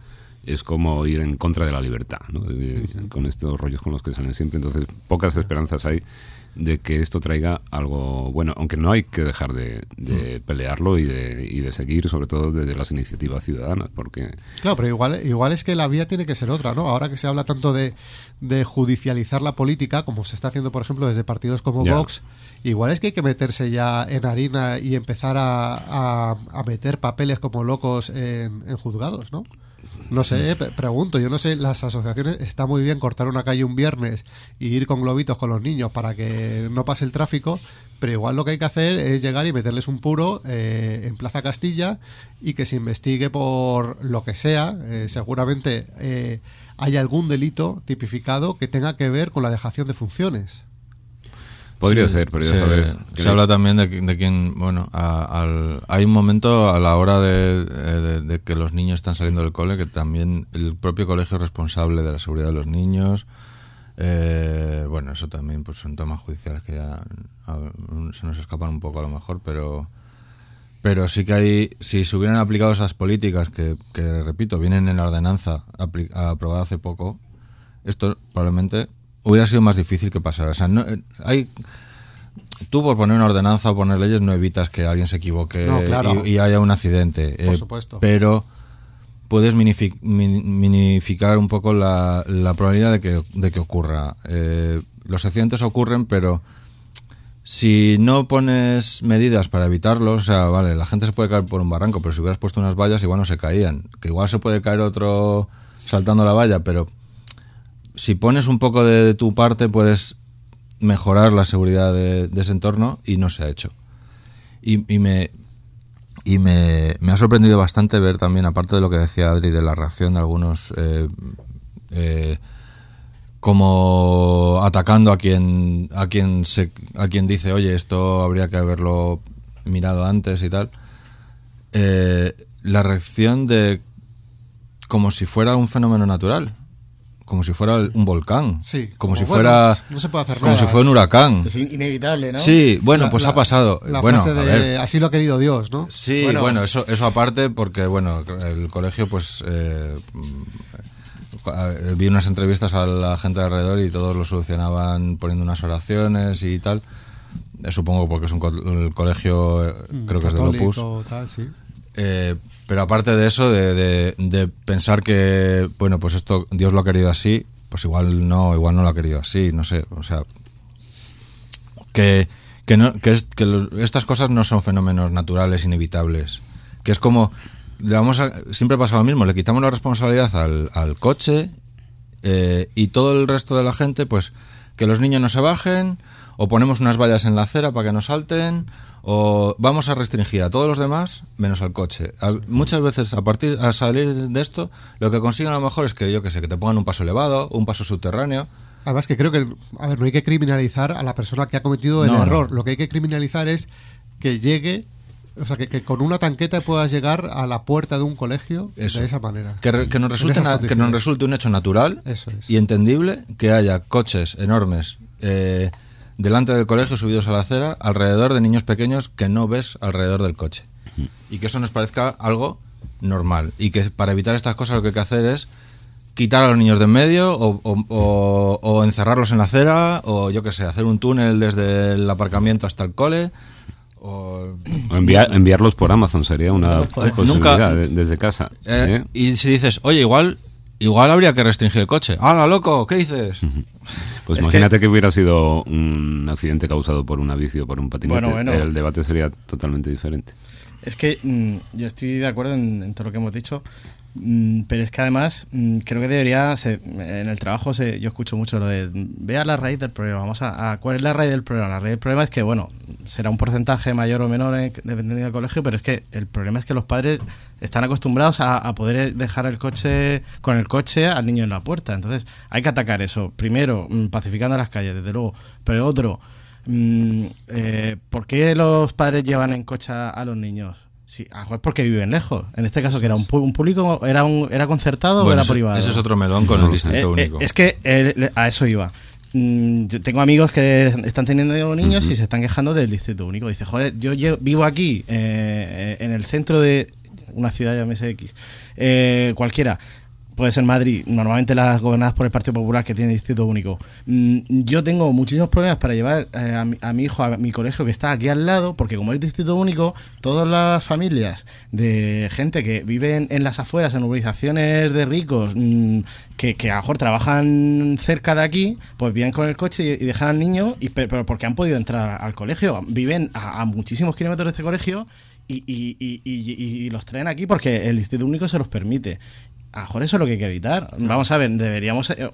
es como ir en contra de la libertad, ¿no? Con estos rollos con los que salen siempre. Entonces, pocas esperanzas hay de que esto traiga algo bueno, aunque no hay que dejar de, de pelearlo y de, y de seguir, sobre todo desde las iniciativas ciudadanas, porque Claro, pero igual, igual es que la vía tiene que ser otra, ¿no? Ahora que se habla tanto de, de judicializar la política, como se está haciendo, por ejemplo, desde partidos como Ya. Vox, igual es que hay que meterse ya en harina y empezar a, a- a meter papeles como locos en, en juzgados, ¿no? No sé, pe- pregunto, yo no sé, las asociaciones, está muy bien cortar una calle un viernes y ir con globitos con los niños para que no pase el tráfico, pero igual lo que hay que hacer es llegar y meterles un puro eh, en Plaza Castilla y que se investigue por lo que sea, eh, seguramente eh, hay algún delito tipificado que tenga que ver con la dejación de funciones. Podría Sí, ser, pero ya se, sabes. Se habla también de, de quien, bueno, a- al- hay un momento a la hora de, eh, de- de que los niños están saliendo del cole que también el propio colegio es responsable de la seguridad de los niños. Eh, bueno, eso también pues son temas judiciales que ya a- se nos escapan un poco a lo mejor, pero pero sí que hay, si se hubieran aplicado esas políticas que, que, repito, vienen en la ordenanza apli- aprobada hace poco, esto probablemente hubiera sido más difícil que pasara. O sea, no, eh, hay, tú por poner una ordenanza o poner leyes no evitas que alguien se equivoque No, claro. y, y haya un accidente. Por eh, supuesto. Pero puedes minifi- min- minificar un poco la, la probabilidad de que, de que ocurra. Eh, los accidentes ocurren, pero si no pones medidas para evitarlo, o sea, vale, la gente se puede caer por un barranco, pero si hubieras puesto unas vallas igual no se caían. Que igual se puede caer otro saltando la valla, pero si pones un poco de, tu parte puedes mejorar la seguridad de, ese entorno y no se ha hecho. Y, y me y me, me ha sorprendido bastante ver también, aparte de lo que decía Adri, de la reacción de algunos eh, eh, como atacando a quien a quien se a quien dice oye esto habría que haberlo mirado antes y tal eh, la reacción de como si fuera un fenómeno natural como si fuera un volcán Sí, como, como, si fuera no se puede hacer como nada, si fuera un huracán Es in- inevitable, ¿no? sí bueno La- pues la- ha pasado La bueno frase a de ver. así lo ha querido Dios, ¿no? Sí, Bueno. bueno, eso, eso aparte porque, bueno, el colegio, pues, eh, mm, eh, vi unas entrevistas a la gente de alrededor y todos lo solucionaban poniendo unas oraciones y tal. Eh, supongo porque es un co- el colegio, eh, creo que es de Opus. tal, sí. Eh, pero aparte de eso, de, de- de pensar que, bueno, pues esto Dios lo ha querido así, pues igual no, igual no lo ha querido así, no sé, o sea, que, que, no, que, es- que estas cosas no son fenómenos naturales, inevitables, que es como, vamos siempre pasa lo mismo, le quitamos la responsabilidad al, al coche eh, y todo el resto de la gente, pues que los niños no se bajen, o ponemos unas vallas en la acera para que no salten, o vamos a restringir a todos los demás menos al coche. A- muchas veces a partir a salir de esto, lo que consiguen a lo mejor es que yo que sé, que te pongan un paso elevado, un paso subterráneo. Además que creo que, a ver, no hay que criminalizar a la persona que ha cometido el No, no. error. Lo que hay que criminalizar es que llegue, o sea, que, que con una tanqueta puedas llegar a la puerta de un colegio Eso. de esa manera. Que, re- que nos resulte na- que nos resulte un hecho natural Eso es. y entendible que haya coches enormes eh, delante del colegio subidos a la acera alrededor de niños pequeños que no ves alrededor del coche y que eso nos parezca algo normal y que para evitar estas cosas lo que hay que hacer es quitar a los niños de en medio o, o- o- o encerrarlos en la acera o yo que sé hacer un túnel desde el aparcamiento hasta el cole o O enviar- enviarlos por Amazon sería una posibilidad nunca- de- desde casa. Eh, ¿eh? Y si dices, oye, igual igual habría que restringir el coche. ¡Hala, loco! ¿Qué dices? Pues Es imagínate que... hubiera sido un accidente causado por una bici o por un patinete. Bueno, bueno. El debate sería totalmente diferente. Es que mm, yo estoy de acuerdo en, en todo lo que hemos dicho, pero es que además mm, creo que debería, se- en el trabajo se, yo escucho mucho lo de, mm, vea la raíz del problema, vamos a, ¿cuál es la raíz del problema? La raíz del problema es que, bueno, será un porcentaje mayor o menor en- dependiendo del colegio, pero es que el problema es que los padres están acostumbrados a, poder dejar el coche con el coche al niño en la puerta, entonces hay que atacar eso, primero mm, pacificando las calles, desde luego, pero otro, Mm, eh, ¿Por qué los padres llevan en coche a los niños? Sí, a lo mejor porque viven lejos. En este caso, que era un, pu- un público, era un, era concertado o era ese, privado. ese es otro melón con el distrito Eh, eh, único. es que eh, a eso iba. Mm, yo tengo amigos que están teniendo niños y se están quejando del distrito único. Dice, joder, yo vivo aquí, eh, en el centro de una ciudad, llámese X, eh, cualquiera. Puede ser Madrid, normalmente las gobernadas por el Partido Popular que tiene distrito único. Mm, Yo tengo muchísimos problemas para llevar eh, a, mi, hijo a mi colegio que está aquí al lado, porque como es distrito único, todas las familias de gente que vive en, las afueras, en urbanizaciones de ricos, mm, que, a lo mejor trabajan cerca de aquí, pues vienen con el coche y, dejan al niño, y, pe- pero porque han podido entrar al colegio. Viven a, muchísimos kilómetros de este colegio y- y- y- y los traen aquí porque el distrito único se los permite. A lo mejor eso es lo que hay que evitar. Vamos a ver, deberíamos eh,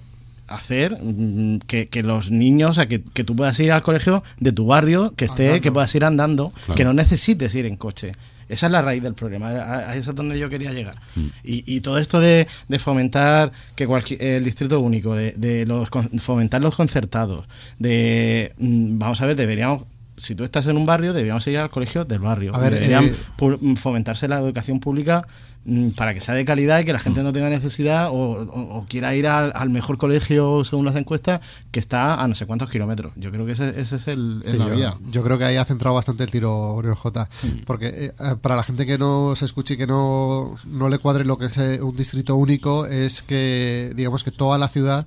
hacer mm, que, que los niños, o sea, que, que tú puedas ir al colegio de tu barrio, que esté, Andando. que puedas ir andando, Claro. que no necesites ir en coche. Esa es la raíz del problema, a, a eso es donde yo quería llegar. Y, y todo esto de, de fomentar que cualquier, el distrito único, de, de los fomentar los concertados, de mm, vamos a ver, deberíamos si tú estás en un barrio, deberíamos ir al colegio del barrio. A ver, Deberían eh, mm, fomentarse la educación pública mm, para que sea de calidad y que la gente no tenga necesidad o, o- o quiera ir al, al mejor colegio según las encuestas que está a no sé cuántos kilómetros. Yo creo que ese, ese es el, es Sí, la yo, vía. yo creo que ahí ha centrado bastante el tiro Oriol J. Porque eh, eh, para la gente que no se escuche y que no, no le cuadre lo que es eh, un distrito único, es que, digamos que toda la ciudad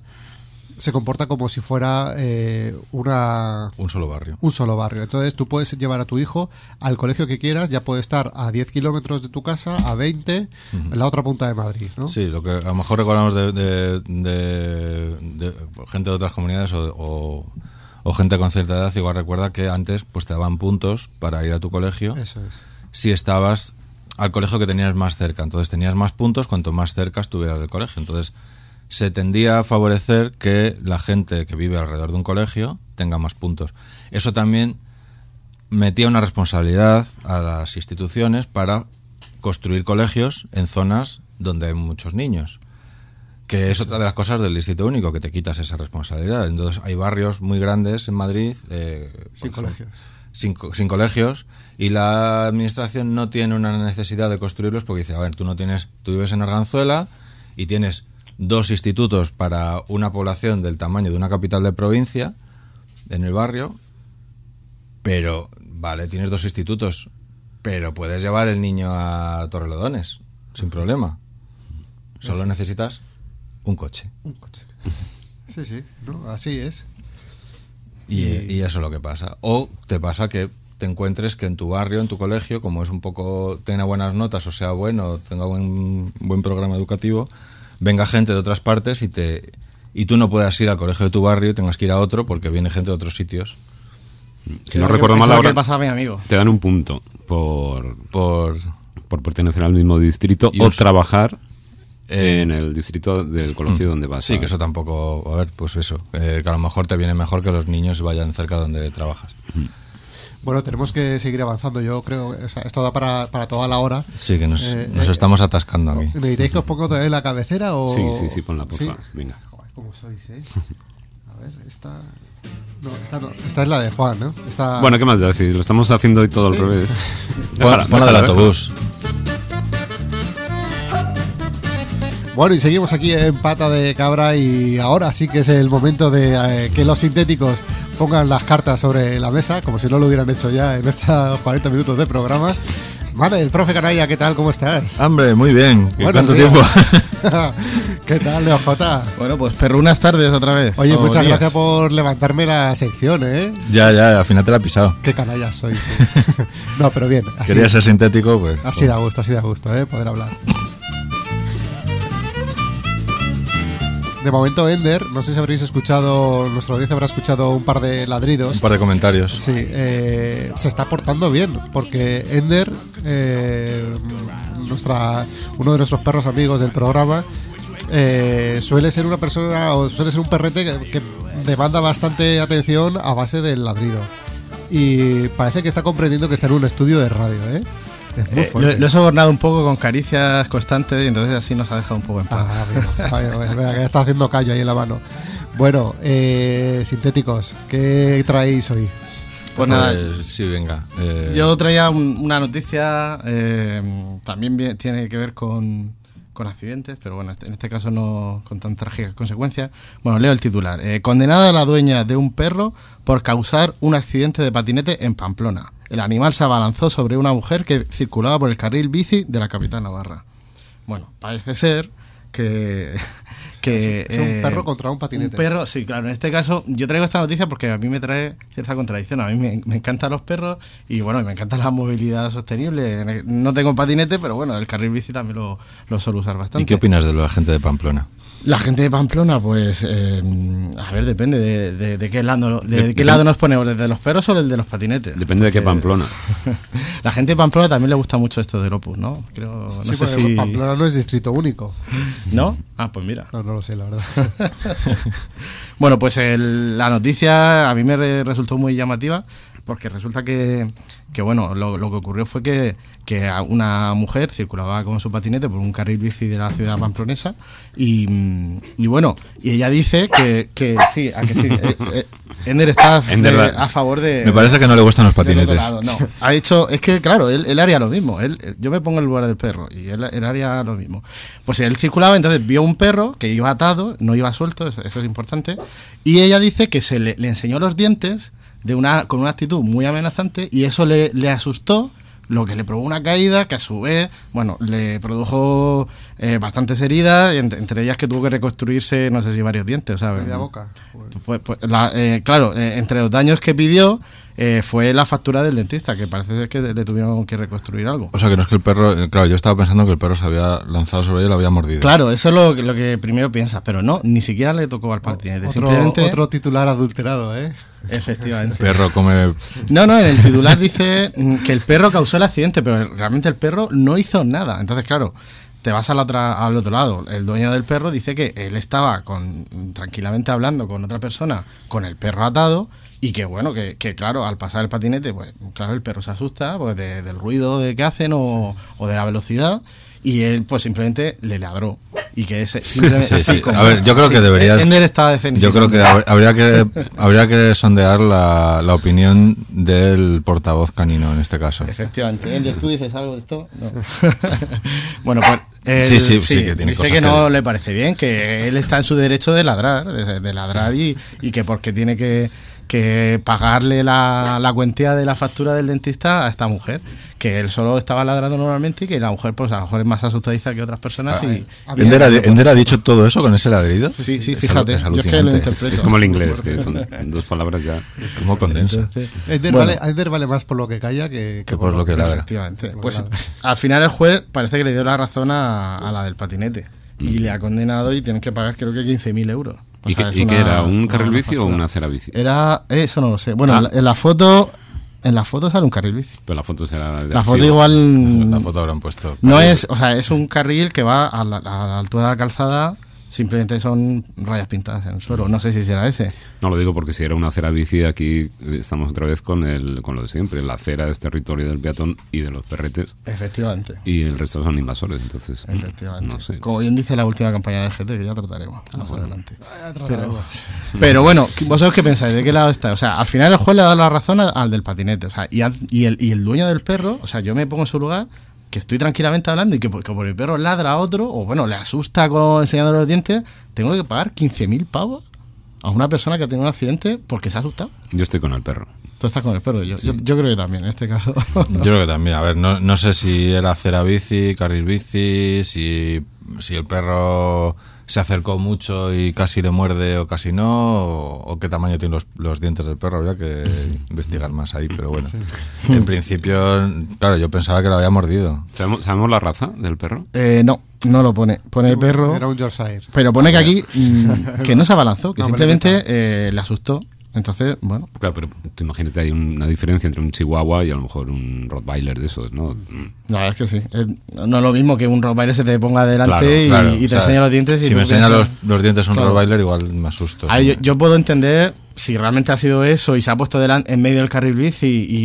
se comporta como si fuera eh, una Un solo barrio. un solo barrio. Entonces tú puedes llevar a tu hijo al colegio que quieras, ya puede estar a 10 kilómetros de tu casa, a 20, en la otra punta de Madrid, ¿no? Sí, lo que a lo mejor recordamos de, de- de- de gente de otras comunidades o, o- o gente con cierta edad, igual recuerda que antes pues te daban puntos para ir a tu colegio Eso es. si estabas al colegio que tenías más cerca. Entonces tenías más puntos cuanto más cerca estuvieras del colegio. Entonces se tendía a favorecer que la gente que vive alrededor de un colegio tenga más puntos. Eso también metía una responsabilidad a las instituciones para construir colegios en zonas donde hay muchos niños. Que es otra de las cosas del distrito único, que te quitas esa responsabilidad. Entonces hay barrios muy grandes en Madrid. eh, Sin colegios. Sin, sin colegios y la administración no tiene una necesidad de construirlos porque dice, a ver, tú no tienes, tú vives en Arganzuela y tienes dos institutos para una población del tamaño de una capital de provincia en el barrio, pero vale, tienes dos institutos, pero puedes llevar el niño a Torrelodones sin problema. Solo necesitas un coche. Un coche. Sí, sí, ¿no? así es. Y, y eso es lo que pasa. O te pasa que te encuentres que en tu barrio, en tu colegio, como es un poco, tenga buenas notas o sea bueno, tenga buen, buen programa educativo, venga gente de otras partes y te y tú no puedas ir al colegio de tu barrio y tengas que ir a otro porque viene gente de otros sitios. Si no recuerdo mal ahora, pasa a mi amigo. te dan un punto por, por, por pertenecer al mismo distrito o trabajar Eh, en el distrito del colegio Mm. donde vas. Sí, a- que eso tampoco, a ver, pues eso, eh, que a lo mejor te viene mejor que los niños vayan cerca donde trabajas. Bueno, tenemos que seguir avanzando. Yo creo que o sea, esto da para, para toda la hora. Sí, que nos, Eh, nos eh, estamos atascando aquí. ¿Me diréis que os ponga otra vez la cabecera o...? Sí, sí, sí, ponla, porfa. Sí. Venga. Joder, ¿Cómo sois, eh? A ver, esta... No, esta no. Esta es la de Juan, ¿no? Esta... Bueno, ¿qué más da? Si lo estamos haciendo hoy todo Sí. al revés. Pon la del autobús. Bueno, y seguimos aquí en Pata de Cabra y ahora sí que es el momento de eh, que los sintéticos pongan las cartas sobre la mesa, como si no lo hubieran hecho ya en estos 40 minutos de programa. Vale, el profe Canalla, ¿qué tal? ¿Cómo estás? Hombre, muy bien. ¿Qué- Buenos ¿Cuánto días. tiempo? ¿Qué tal, Leo J? Bueno, pues perrunas tardes otra vez. Oye, o muchas días. gracias por levantarme la sección, ¿eh? ya, ya, al final te la he pisado. Qué canalla soy. no, pero bien. Así, Quería ser sintético, pues. así da gusto, así da gusto, ¿eh? Poder hablar. De momento, Ender, no sé si habréis escuchado, nuestra audiencia habrá escuchado un par de ladridos. Un par de comentarios. Sí, eh, se está portando bien, porque Ender, eh, nuestra, uno de nuestros perros amigos del programa, eh, suele ser una persona, o suele ser un perrete que, que demanda bastante atención a base del ladrido. Y parece que está comprendiendo que está en un estudio de radio, ¿eh? Es muy Eh, lo, lo he sobornado un poco con caricias constantes y entonces así nos ha dejado un poco en paz. Ah, pues, venga, que ya está haciendo callo ahí en la mano. Bueno, eh, sintéticos, ¿qué traéis hoy? Pues nada, sí, venga. eh, Yo traía un- una noticia, eh, también bien- tiene que ver con, con accidentes, pero bueno, en este caso no con tan trágicas consecuencias. Bueno, leo el titular. Eh, condenada la dueña de un perro por causar un accidente de patinete en Pamplona. El animal se abalanzó sobre una mujer que circulaba por el carril bici de la capital navarra. Bueno, parece ser que... que Es un eh, perro contra un patinete. Un perro, sí, claro. En este caso, yo traigo esta noticia porque a mí me trae cierta contradicción. A mí me, me encantan los perros y bueno, me encanta la movilidad sostenible. No tengo patinete, pero bueno, el carril bici también lo, lo suelo usar bastante. ¿Y qué opinas de la gente de Pamplona? La gente de Pamplona, pues, eh, a ver, depende de, de- de qué lado, de, qué lado nos ponemos, desde los perros o el de los patinetes. Depende de qué Porque Pamplona. La gente de Pamplona también le gusta mucho esto del Opus, ¿no? Creo, no sí, sé si... Pamplona no es distrito único. ¿No? Ah, pues mira. No, no lo sé, la verdad. Bueno, pues el- la noticia a mí me re- resultó muy llamativa porque resulta que, que, bueno, lo, lo que ocurrió fue que, que una mujer circulaba con su patinete por un carril bici de la ciudad pamplonesa y, mm, y bueno, y ella dice que, que sí, a que sí. eh, eh, Ender está Ender de- da- a favor de... Me parece que no le gustan los patinetes. no, ha hecho, es que claro, él, él haría lo mismo. Él, yo me pongo en el lugar del perro y él, él haría lo mismo. Pues él circulaba, entonces vio un perro que iba atado, no iba suelto, eso, eso es importante. Y ella dice que se le, le enseñó los dientes de una, con una actitud muy amenazante y eso le, le asustó. Lo que le provocó una caída que a su vez, bueno, le produjo eh, bastantes heridas, y entre, entre ellas que tuvo que reconstruirse, no sé si varios dientes, ¿sabes? Media boca. Pues, pues, la- eh, claro, eh, entre los daños que pidió eh, fue la factura del dentista, que parece ser que le tuvieron que reconstruir algo. O sea, que no es que el perro. eh, Claro, yo estaba pensando que el perro se había lanzado sobre ella y lo había mordido. Claro, eso es lo, que- lo que primero piensas, pero no, ni siquiera le tocó al patinete. Otro, simplemente, otro titular adulterado, ¿eh? efectivamente. Perro come. No, no, en el titular dice mm, que el perro causó el accidente, pero realmente el perro no hizo nada. Entonces, claro, te vas a la otra, al otro lado. El dueño del perro dice que él estaba con, tranquilamente hablando con otra persona, con el perro atado, y que bueno, que, que, claro, al pasar el patinete, pues claro, el perro se asusta pues, de- del ruido de que hacen o, o de la velocidad. Y él pues simplemente le ladró. Y que ese simplemente Sí, así sí. como- A ver, yo creo que deberías. Ender. Yo creo que hab- habría que habría que sondear la, la opinión del portavoz canino en este caso. Efectivamente. Ender, ¿tú dices algo de esto? No. bueno, pues. él- Sí, sí, sí, que tiene dice cosas que que- no le parece bien, que él está en su derecho de ladrar, de, de ladrar y, y que porque tiene que, que pagarle la, la cuantía de la factura del dentista a esta mujer. Que él solo estaba ladrando normalmente y que la mujer, pues a lo mejor es más asustadiza que otras personas. y, ¿Ender ha, Ender ha dicho todo eso con ese ladrido? Sí, sí, Es fíjate, alu- yo es que lo interpreto. Es como el inglés, que son dos palabras ya. ¿Cómo condensa? Entonces, Ender, bueno. vale, Ender vale más por lo que calla que, Que por lo que ladra. Efectivamente. Pues al final el juez parece que le dio la razón a, a la del patinete y le ha condenado y tienen que pagar creo que 15.000 euros. O ¿Y, sea, es y era? ¿Un carril bici o una acera bici? Era, eso no lo sé. Bueno, Ah. en la foto, en la foto sale un carril bici. Pero la foto será de La foto igual La foto habrán puesto. no es, o sea, es un carril que va a la, a la altura de la calzada. Simplemente son rayas pintadas en el suelo. No sé si será ese. No lo digo porque si era una acera bici, aquí estamos otra vez con, el, con lo de siempre. La acera es territorio del peatón y de los perretes. Efectivamente. Y el resto son invasores, entonces. Efectivamente. No sé. Como bien dice la última campaña de GT, que ya trataremos Ah, más adelante. Pero bueno, ¿vosotros qué pensáis? ¿De qué lado está? O sea, al final el juez le ha dado la razón al del patinete. O sea, y, al- y el, y el dueño del perro, o sea, yo me pongo en su lugar, que estoy tranquilamente hablando y que, que por el perro ladra a otro, o bueno, le asusta con enseñando los dientes, tengo que pagar 15.000 pavos a una persona que ha tenido un accidente porque se ha asustado. Yo estoy con el perro. Tú estás con el perro, yo, yo, yo creo que también, en este caso. Yo creo que también. A ver, no, no sé si era acera bici, carril bici, si, si el perro se acercó mucho y casi le muerde o casi no, o, o qué tamaño tienen los, los dientes del perro. Habría que investigar más ahí, pero bueno. En principio, claro, yo pensaba que lo había mordido. ¿Sabemos, sabemos la raza del perro? Eh, no, no lo pone. Pone perro. Era un Yorkshire. Pero pone que aquí mm, que no se abalanzó, que No, simplemente eh, le asustó. Entonces, bueno, Claro, pero tú imagínate, hay una diferencia entre un chihuahua y a lo mejor un rottweiler de esos, ¿no? La verdad es que sí. No es lo mismo que un Rottweiler se te ponga delante Claro, y, Claro, y te o sea, enseña los dientes. y Si me enseña los, los dientes un Claro. Rottweiler, igual me asusto. Ahí sí. yo, yo puedo entender si realmente ha sido eso y se ha puesto delante, en medio del carril bici y,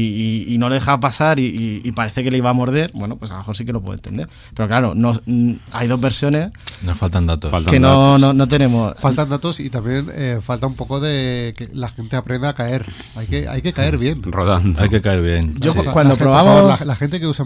y- y no le deja pasar y, y- y parece que le iba a morder, bueno, pues a lo mejor sí que lo puedo entender. Pero claro, no, mm, hay dos versiones Nos faltan datos. Faltan que no, datos. no, no tenemos. Faltan datos y también eh, falta un poco de que la gente aprenda a caer. Hay que, hay que caer bien. Rodando. Hay que caer bien. Yo sí. Cuando la gente, por probamos- favor, la, la gente que usa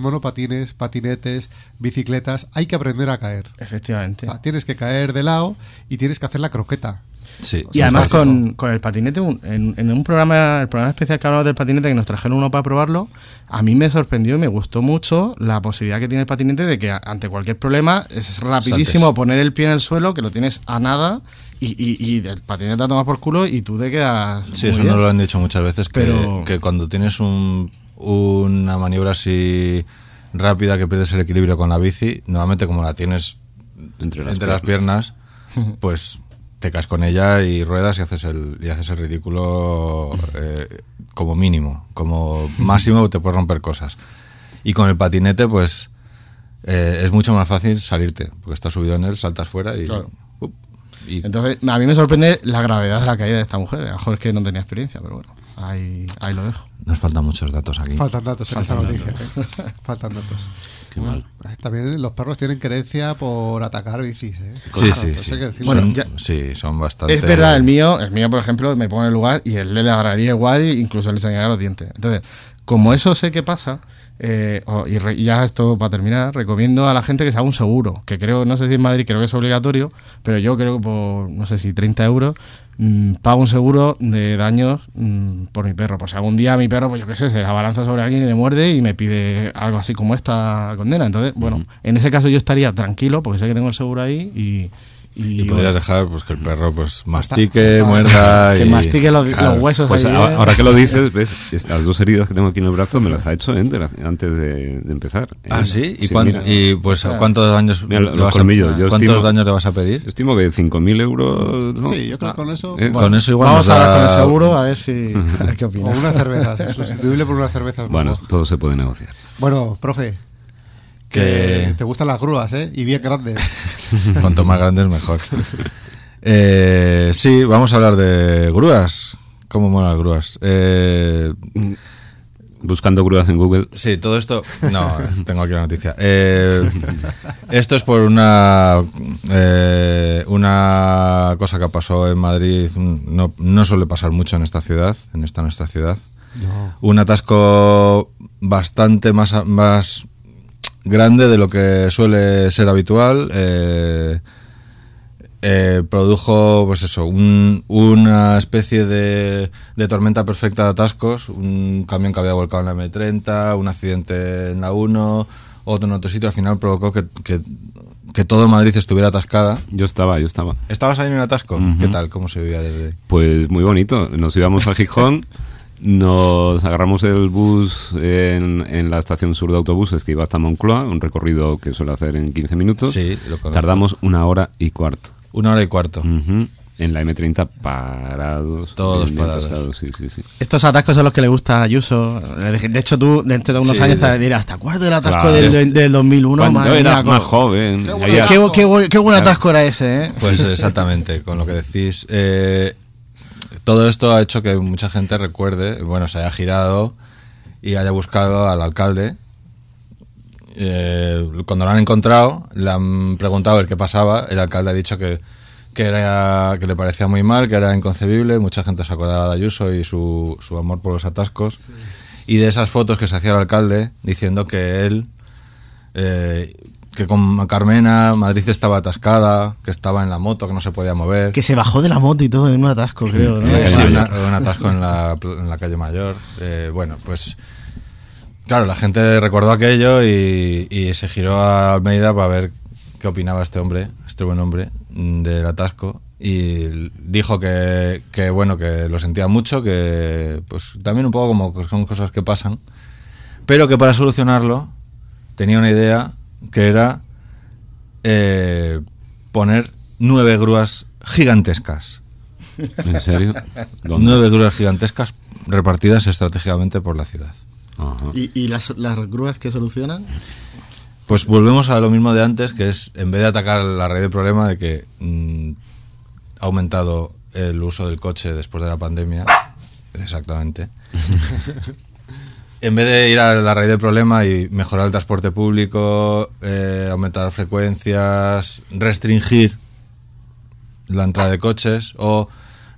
patinetes, bicicletas, hay que aprender a caer. Efectivamente. O sea, tienes que caer de lado y tienes que hacer la croqueta. Sí. Y además con, con el patinete, un- en, en un programa, el programa especial que hablamos del patinete, que nos trajeron uno para probarlo, a mí me sorprendió y me gustó mucho la posibilidad que tiene el patinete de que ante cualquier problema es rapidísimo Saltes. poner el pie en el suelo, que lo tienes a nada, y, y, y el patinete a tomar por culo y tú te quedas. Sí, muy eso bien. nos lo han dicho muchas veces, que, Pero- que cuando tienes un, una maniobra así rápida que pierdes el equilibrio con la bici, nuevamente como la tienes Entre las entre las piernas, pues te caes con ella y ruedas y haces el, y haces el ridículo eh, como mínimo, como máximo te puedes romper cosas. Y con el patinete, pues eh, es mucho más fácil salirte, porque estás subido en él, saltas fuera y... Claro. y Entonces, a mí me sorprende la gravedad de la caída de esta mujer. A lo mejor es que no tenía experiencia, pero bueno, ahí, ahí lo dejo. Nos faltan muchos datos aquí. Faltan datos en esta noticia. ¿eh? Faltan datos. Qué mal. Eh, También los perros tienen querencia por atacar bicis. ¿eh? Sí, sí, sí. que. Bueno, son, ya- sí, son bastante... Es verdad, el mío, el mío, por ejemplo, me pongo en el lugar y él le ladraría igual e incluso le enseñaría los dientes. Entonces, como eso sé que pasa, eh, oh, y, re- y ya esto para terminar, recomiendo a la gente que se haga un seguro, que creo, no sé si en Madrid creo que es obligatorio, pero yo creo que por, no sé si 30 euros, mm, pago un seguro de daños mm, por mi perro. Por si algún día mi perro, pues yo qué sé, se abalanza sobre alguien y le muerde y me pide algo así como esta condena. Entonces, bueno, en ese caso yo estaría tranquilo porque sé que tengo el seguro ahí y... Y bueno, podrías dejar pues que el perro pues mastique, muerda que y... mastique los, Claro. los huesos Pues ahí ahora, bien. ahora que lo dices, ves, estas dos heridas que tengo aquí en el brazo me las ha hecho Ender antes de, de empezar. Ah, Eh, sí. ¿Y, cuán- mira. y, pues cuántos daños Mira, le los vas a- yo cuántos estimo- daños le vas a pedir? Yo estimo que 5.000 euros. ¿no? Sí, yo creo que con eso. Eh, con eso igual Vamos a hablar con el seguro a ver si a ver qué O opina. unas cervezas, sustituible por unas cervezas. Bueno, Bueno, todo se puede negociar. bueno profe, que Que- te gustan las grúas, ¿eh? Y bien grandes. Cuanto más grandes mejor. Eh, sí, vamos a hablar de grúas. ¿Cómo molan las grúas? Eh, Buscando grúas en Google. Sí, todo esto. No, tengo aquí la noticia. Eh, esto es por una eh, una cosa que pasó en Madrid. No, no suele pasar mucho en esta ciudad, en esta nuestra ciudad. Un atasco bastante más, más grande de lo que suele ser habitual. eh, eh, produjo, pues eso, un- una especie de, de tormenta perfecta de atascos, un camión que había volcado en la M30, un accidente en la 1, otro en otro sitio, al final provocó que, que, que todo Madrid estuviera atascada. Yo estaba, yo estaba. ¿Estabas ahí en el atasco? Ujú. ¿Qué tal? ¿Cómo se vivía desde Pues muy bonito. Nos íbamos a Gijón, nos agarramos el bus en, en la estación sur de autobuses que iba hasta Moncloa, un recorrido que suele hacer en 15 minutos. Sí, lo. Tardamos una hora y cuarto. Una hora y cuarto. En la M30 parados. Todos parados. atascados, Sí, sí, sí. Estos atascos son los que le gusta a Ayuso. De hecho, tú dentro de unos Sí, años te dirás, ¿te acuerdas del atasco Claro. del, Desde- del 2001? Cuando Madre mía, más joven. Qué, había- qué, qué buen- qué buen Claro. atasco era ese, ¿eh? Pues exactamente, con lo que decís. Eh, todo esto ha hecho que mucha gente recuerde, bueno, se haya girado y haya buscado al alcalde. Eh, cuando lo han encontrado, le han preguntado el qué pasaba. El alcalde ha dicho que, que, era, que le parecía muy mal, que era inconcebible. Mucha gente se acordaba de Ayuso y su, su amor por los atascos. Y de esas fotos que se hacía el alcalde diciendo que él eh, que con Carmena Madrid estaba atascada, que estaba en la moto, que no se podía mover. Que se bajó de la moto y todo en un atasco, creo, ¿no? Eh, Sí. una- un atasco en la, en la calle Mayor. Eh, bueno, pues claro, la gente recordó aquello y, y se giró a Almeida para ver qué opinaba este hombre, este buen hombre, mm, del atasco. Y dijo que, que, bueno, que lo sentía mucho, que pues también un poco como son cosas que pasan, pero que para solucionarlo tenía una idea que era eh, poner nueve grúas gigantescas. ¿En serio? ¿Dónde? Nueve grúas gigantescas repartidas estratégicamente por la ciudad. Ajá. ¿Y, y las, las grúas que solucionan? Pues volvemos a lo mismo de antes, que es en vez de atacar la raíz del problema de que mm, ha aumentado el uso del coche después de la pandemia, exactamente. en vez de ir a la raíz del problema y mejorar el transporte público, eh, aumentar frecuencias, restringir la entrada de coches o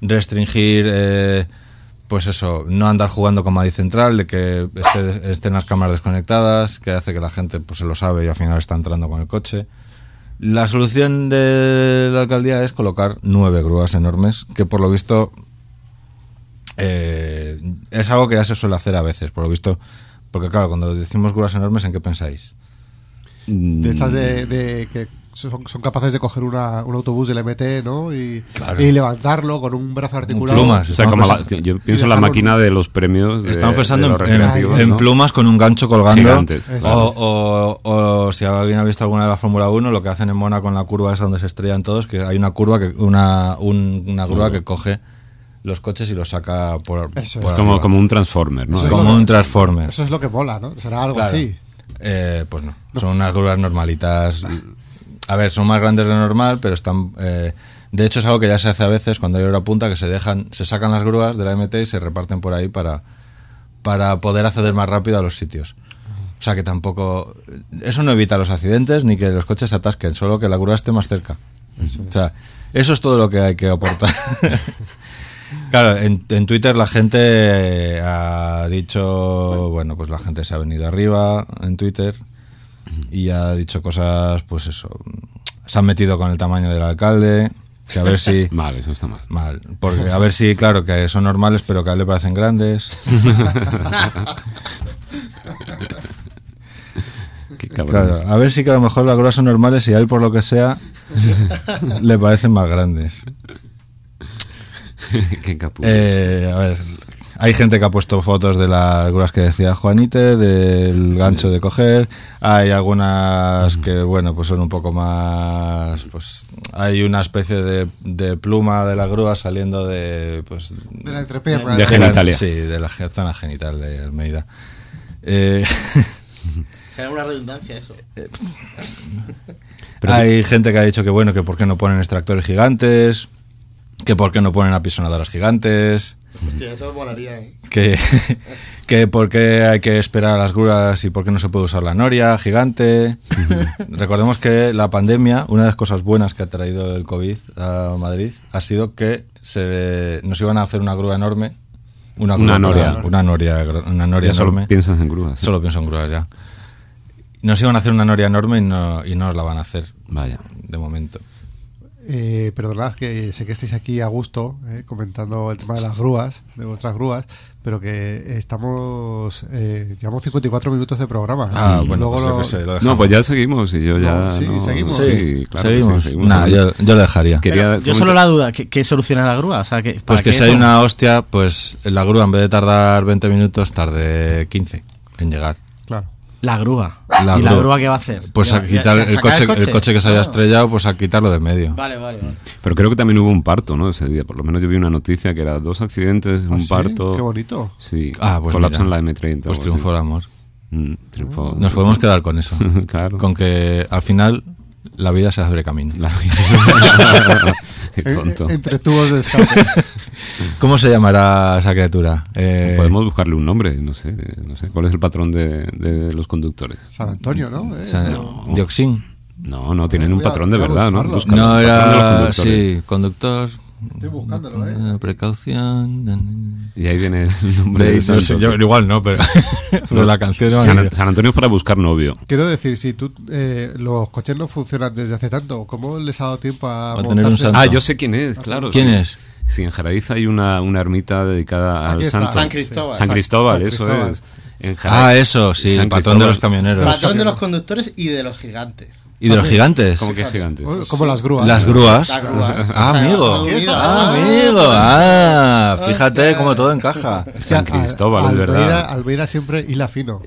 restringir, eh, pues eso, no andar jugando con Madrid Central, de que esté- estén las cámaras desconectadas, que hace que la gente pues se lo sabe y al final está entrando con el coche. La solución de la alcaldía es colocar nueve grúas enormes, que por lo visto eh, es algo que ya se suele hacer a veces, por lo visto. Porque claro, cuando decimos grúas enormes, ¿en qué pensáis? De estas de, de que son, son capaces de coger una- un autobús del MT, ¿no? Y, Claro. y levantarlo con un brazo articulado. plumas. O sea, como la- yo pienso en la máquina de los premios. de- Estamos pensando de en, los en- recreativos, en ¿no? plumas con un gancho colgando. O, o- o si alguien ha visto alguna de la Fórmula 1, lo que hacen en Mónaco en la curva esa donde se estrellan todos, que hay una curva, que una, un- una grúa que coge los coches y los saca por, Eso por es. Como, un Transformer, ¿no? Eso es Como un Transformer. Eso es lo que mola, ¿no? Será algo Claro. así. Eh, pues no, son unas grúas normalitas. A ver, son más grandes de normal, pero están... eh, de hecho, es algo que ya se hace a veces cuando hay hora punta, que se dejan, se sacan las grúas de la MT y se reparten por ahí para, para poder acceder más rápido a los sitios. O sea que tampoco... Eso no evita los accidentes ni que los coches se atasquen, solo que la grúa esté más cerca. O sea, eso es todo lo que hay que aportar. Claro, en, en Twitter la gente ha dicho, bueno, pues la gente se ha venido arriba en Twitter y ha dicho cosas, pues eso, se han metido con el tamaño del alcalde, que a ver si... Mal, eso está mal. Mal, porque a ver si, claro, que son normales, pero que a él le parecen grandes. Qué Claro, a ver si que a lo mejor las grúas son normales y a él, por lo que sea, le parecen más grandes. Qué capullo. Eh, a ver, hay gente que ha puesto fotos de las grúas que decía Juanite, del gancho de coger. Hay algunas que, bueno, pues son un poco más. Pues hay una especie de, de pluma de la grúa saliendo de. Pues, De la entrepierna. De la- genitalia. sí, de la zona genital de Almeida. Eh, Será una redundancia eso. Pero- hay gente que ha dicho que, bueno, que por qué no ponen extractores gigantes, que por qué no ponen apisonadoras gigantes. Hostia, eso molaría, ¿eh? que, que por qué hay que esperar a las grúas y por qué no se puede usar la noria gigante. Recordemos que la pandemia, una de las cosas buenas que ha traído el COVID a Madrid, ha sido que se, nos iban a hacer una grúa enorme. Una, Una grúa, noria. Una noria, una noria Ya solo enorme. piensas en grúas, ¿sí? Solo pienso en grúas ya. Nos iban a hacer una noria enorme y no, y no nos la van a hacer. Vaya. De momento. Eh, perdonad que sé que estáis aquí a gusto eh, comentando el tema de las grúas, de vuestras grúas, pero que estamos. Eh, llevamos 54 minutos de programa. Ah, bueno, Luego pues lo- sé, lo. No, pues ya seguimos y yo ya. No, sí, no- seguimos. Sí, claro. que seguimos. sí, seguimos Nah, hablando. yo, yo lo dejaría. Quería Yo solo la duda, ¿qué, qué soluciona la grúa? O sea, que, Pues ¿para que qué si hay una hostia, pues la grúa en vez de tardar 20 minutos, tarde 15 en llegar. La grúa. La ¿Y la grúa. grúa qué va a hacer? Pues a quitar ¿sa- el coche, el coche que se haya Ah. estrellado, pues a quitarlo de medio. Vale, vale, vale. Pero creo que también hubo un parto, ¿no? Ese día. Por lo menos yo vi una noticia que era dos accidentes, ¿Ah, un sí? parto. Qué bonito. Sí. Ah, pues Colapsan mira. la M30. Pues triunfó el amor. Mm, triunfó. Nos podemos quedar con eso. claro. Con que al final la vida se abre camino. La Qué En- tonto. entre tubos de escape. ¿Cómo se llamará esa criatura? Eh, Podemos buscarle un nombre, no sé, no sé. ¿Cuál es el patrón de, de los conductores? San Antonio, ¿no? Eh, San- no. Dioxin. No, no, tienen un patrón de verdad, ¿no? buscarlo. No era. Sí, conductor. Estoy buscándolo, ¿eh? Precaución. Y ahí viene el nombre De- no sé, yo igual no, pero, pero la canción San, San Antonio es para buscar novio. Quiero decir, si tú, eh, los coches no funcionan desde hace tanto, ¿cómo les ha dado tiempo a, A tener un montarse? santo. Ah, yo sé quién es, claro. ¿Quién sí. es? Sí, en Jaradiz hay una, una ermita dedicada Aquí al está. santo. San Cristóbal. San San- Cristóbal, San eso Cristóbal. es. En Ah, eso, sí, San el patrón de Cristóbal. los camioneros. Patrón de los conductores y de los gigantes. ¿Y de los gigantes? Como que gigante. Oh, Como las grúas. Las grúas. Las grúas. Ah, sea, amigo. Ah, amigo. Ah, fíjate cómo todo encaja. San Cristóbal, es verdad. Almeida siempre hila fino.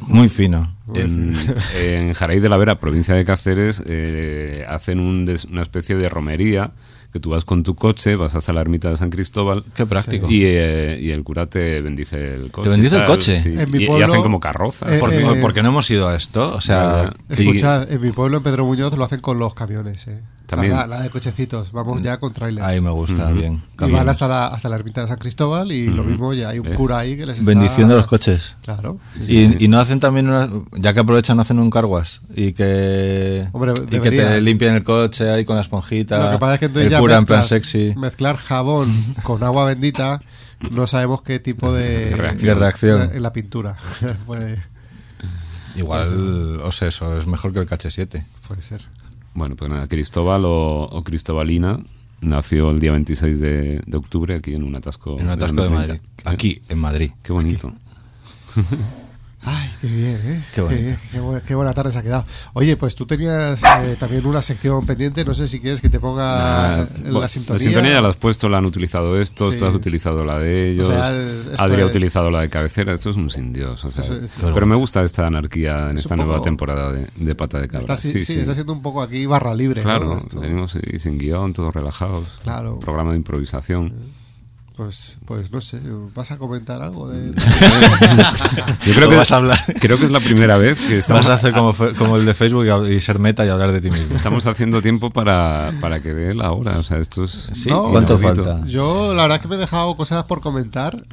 Muy fino. En, en Jaraíz de la Vera, provincia de Cáceres, eh, hacen un des- una especie de romería que tú vas con tu coche, vas hasta la ermita de San Cristóbal. Qué práctico. Y, eh, y el cura te bendice el coche. bendice y el coche? sí. En mi Y- hacen como carrozas. eh, ¿Por qué, eh, por qué no hemos ido a esto? O sea, Escuchad, en mi pueblo, en Pedro Muñoz, lo hacen con los camiones. También. La, la de cochecitos. Vamos ya con trailers. ahí me gusta, bien. Y van hasta la, hasta la ermita de San Cristóbal y lo mismo ya hay un ¿Ves? cura ahí que les está... Bendiciendo los coches. Claro. sí, sí. Y, y no hacen también una, ya que aprovechan no hacen un carguas y que Hombre, y que te limpian el coche ahí con la esponjita Lo que pasa es que entonces el ya cura en plan mezclas- sexy mezclar jabón con agua bendita, no sabemos qué tipo de, Reacción. De reacción. en la pintura. puede, igual o sea eso es mejor que el KH7 puede ser. Bueno, pues nada, Cristóbal o, o Cristobalina nació el día 26 de, de octubre aquí en un atasco. en un atasco de M30. Madrid aquí en Madrid Qué bonito. Ay, qué bien, ¿eh? Qué bonito. bien, qué buena, qué buena tarde se ha quedado. Oye, pues tú tenías eh, también una sección pendiente, no sé si quieres que te ponga Nah, la bueno, sintonía. ya la has puesto, la han utilizado estos, Sí. tú has utilizado la de ellos, O sea, Adri ha utilizado la de cabecera, esto es un sin Dios. o sea, Eso es- pero me gusta esta anarquía en Es esta nueva temporada de, de Pata de Cabra. Está, sí, sí, sí. está siendo un poco aquí barra libre. Claro, venimos sin guion, todos relajados. Claro. Programa de improvisación. Pues, pues no sé, ¿vas a comentar algo de...? Yo creo ¿O que, vas a hablar? creo que es la primera vez que estamos, vas a hacer como, como el de Facebook y ser meta y hablar de ti mismo estamos haciendo tiempo para, para que dé la hora. O sea, esto es. Sí, No, ¿cuánto falta? Yo la verdad que me he dejado cosas por comentar,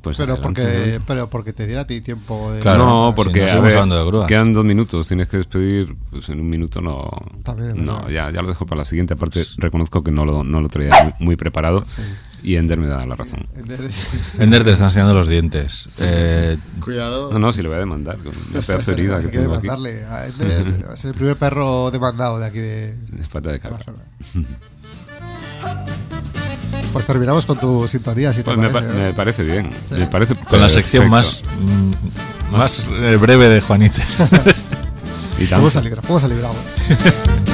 Pues pero adelante, porque adelante. pero porque te diera a ti tiempo de... Claro. no, sí, porque no a ver, de grúa. quedan dos minutos, tienes que despedir, pues en un minuto no. También es no, ya, ya lo dejo para la siguiente. Aparte, reconozco que no lo, no lo traía muy, muy preparado y Ender me da la razón. Ender te está enseñando los dientes eh, Cuidado. No, no, si le voy a demandar con una pedazo de herida Hay que tengo aquí. demandarle a Ender, va a ser el primer perro demandado de aquí de... Es pata de cabra. Pues terminamos con tu sintonía, si te Pues me, pa- parece, ¿eh? me parece bien. Sí. Me parece con la sección más mm, más eh, breve de Juanita Y tanto. ¿Cómo se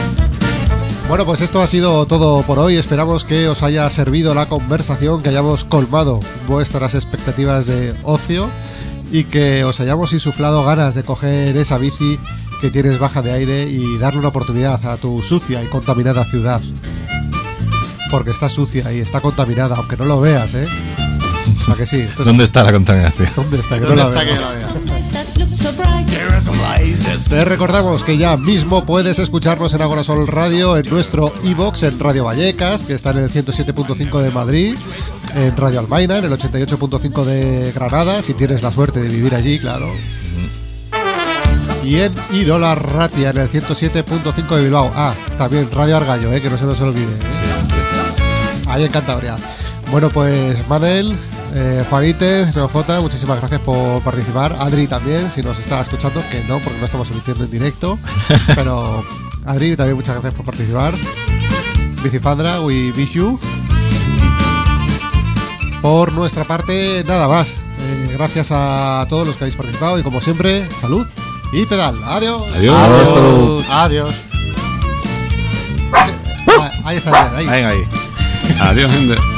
Bueno, pues esto ha sido todo por hoy. Esperamos que os haya servido la conversación, que hayamos colmado vuestras expectativas de ocio y que os hayamos insuflado ganas de coger esa bici que tienes baja de aire y darle una oportunidad a tu sucia y contaminada ciudad. Porque está sucia y está contaminada, aunque no lo veas, ¿eh? O sea que sí. entonces- ¿dónde está la contaminación? ¿Dónde está? Que no ¿Dónde la está veo. que la vea? Te recordamos que ya mismo puedes escucharnos en Agorasol Radio, en nuestro iBox en Radio Vallecas, que está en el 107.5 de Madrid, en Radio Almaina, en el 88.5 de Granada, si tienes la suerte de vivir allí, claro. Y en Irola Ratia, en el 107.5 de Bilbao. Ah, también Radio Argallo, eh, que no se nos olvide. ¿eh? Ahí en Cantabria. Bueno, pues Manel, eh, Juanite, Neofota, muchísimas gracias por participar. Adri también, si nos está escuchando, que no, porque no estamos emitiendo en directo. Pero Adri, también muchas gracias por participar. Bicifandra, we wish you. Por nuestra parte, nada más. Eh, gracias a todos los que habéis participado y como siempre, salud y pedal. Adiós. Adiós. Adiós. Adiós. Ah, ahí está, ahí. Venga ahí. Adiós, gente.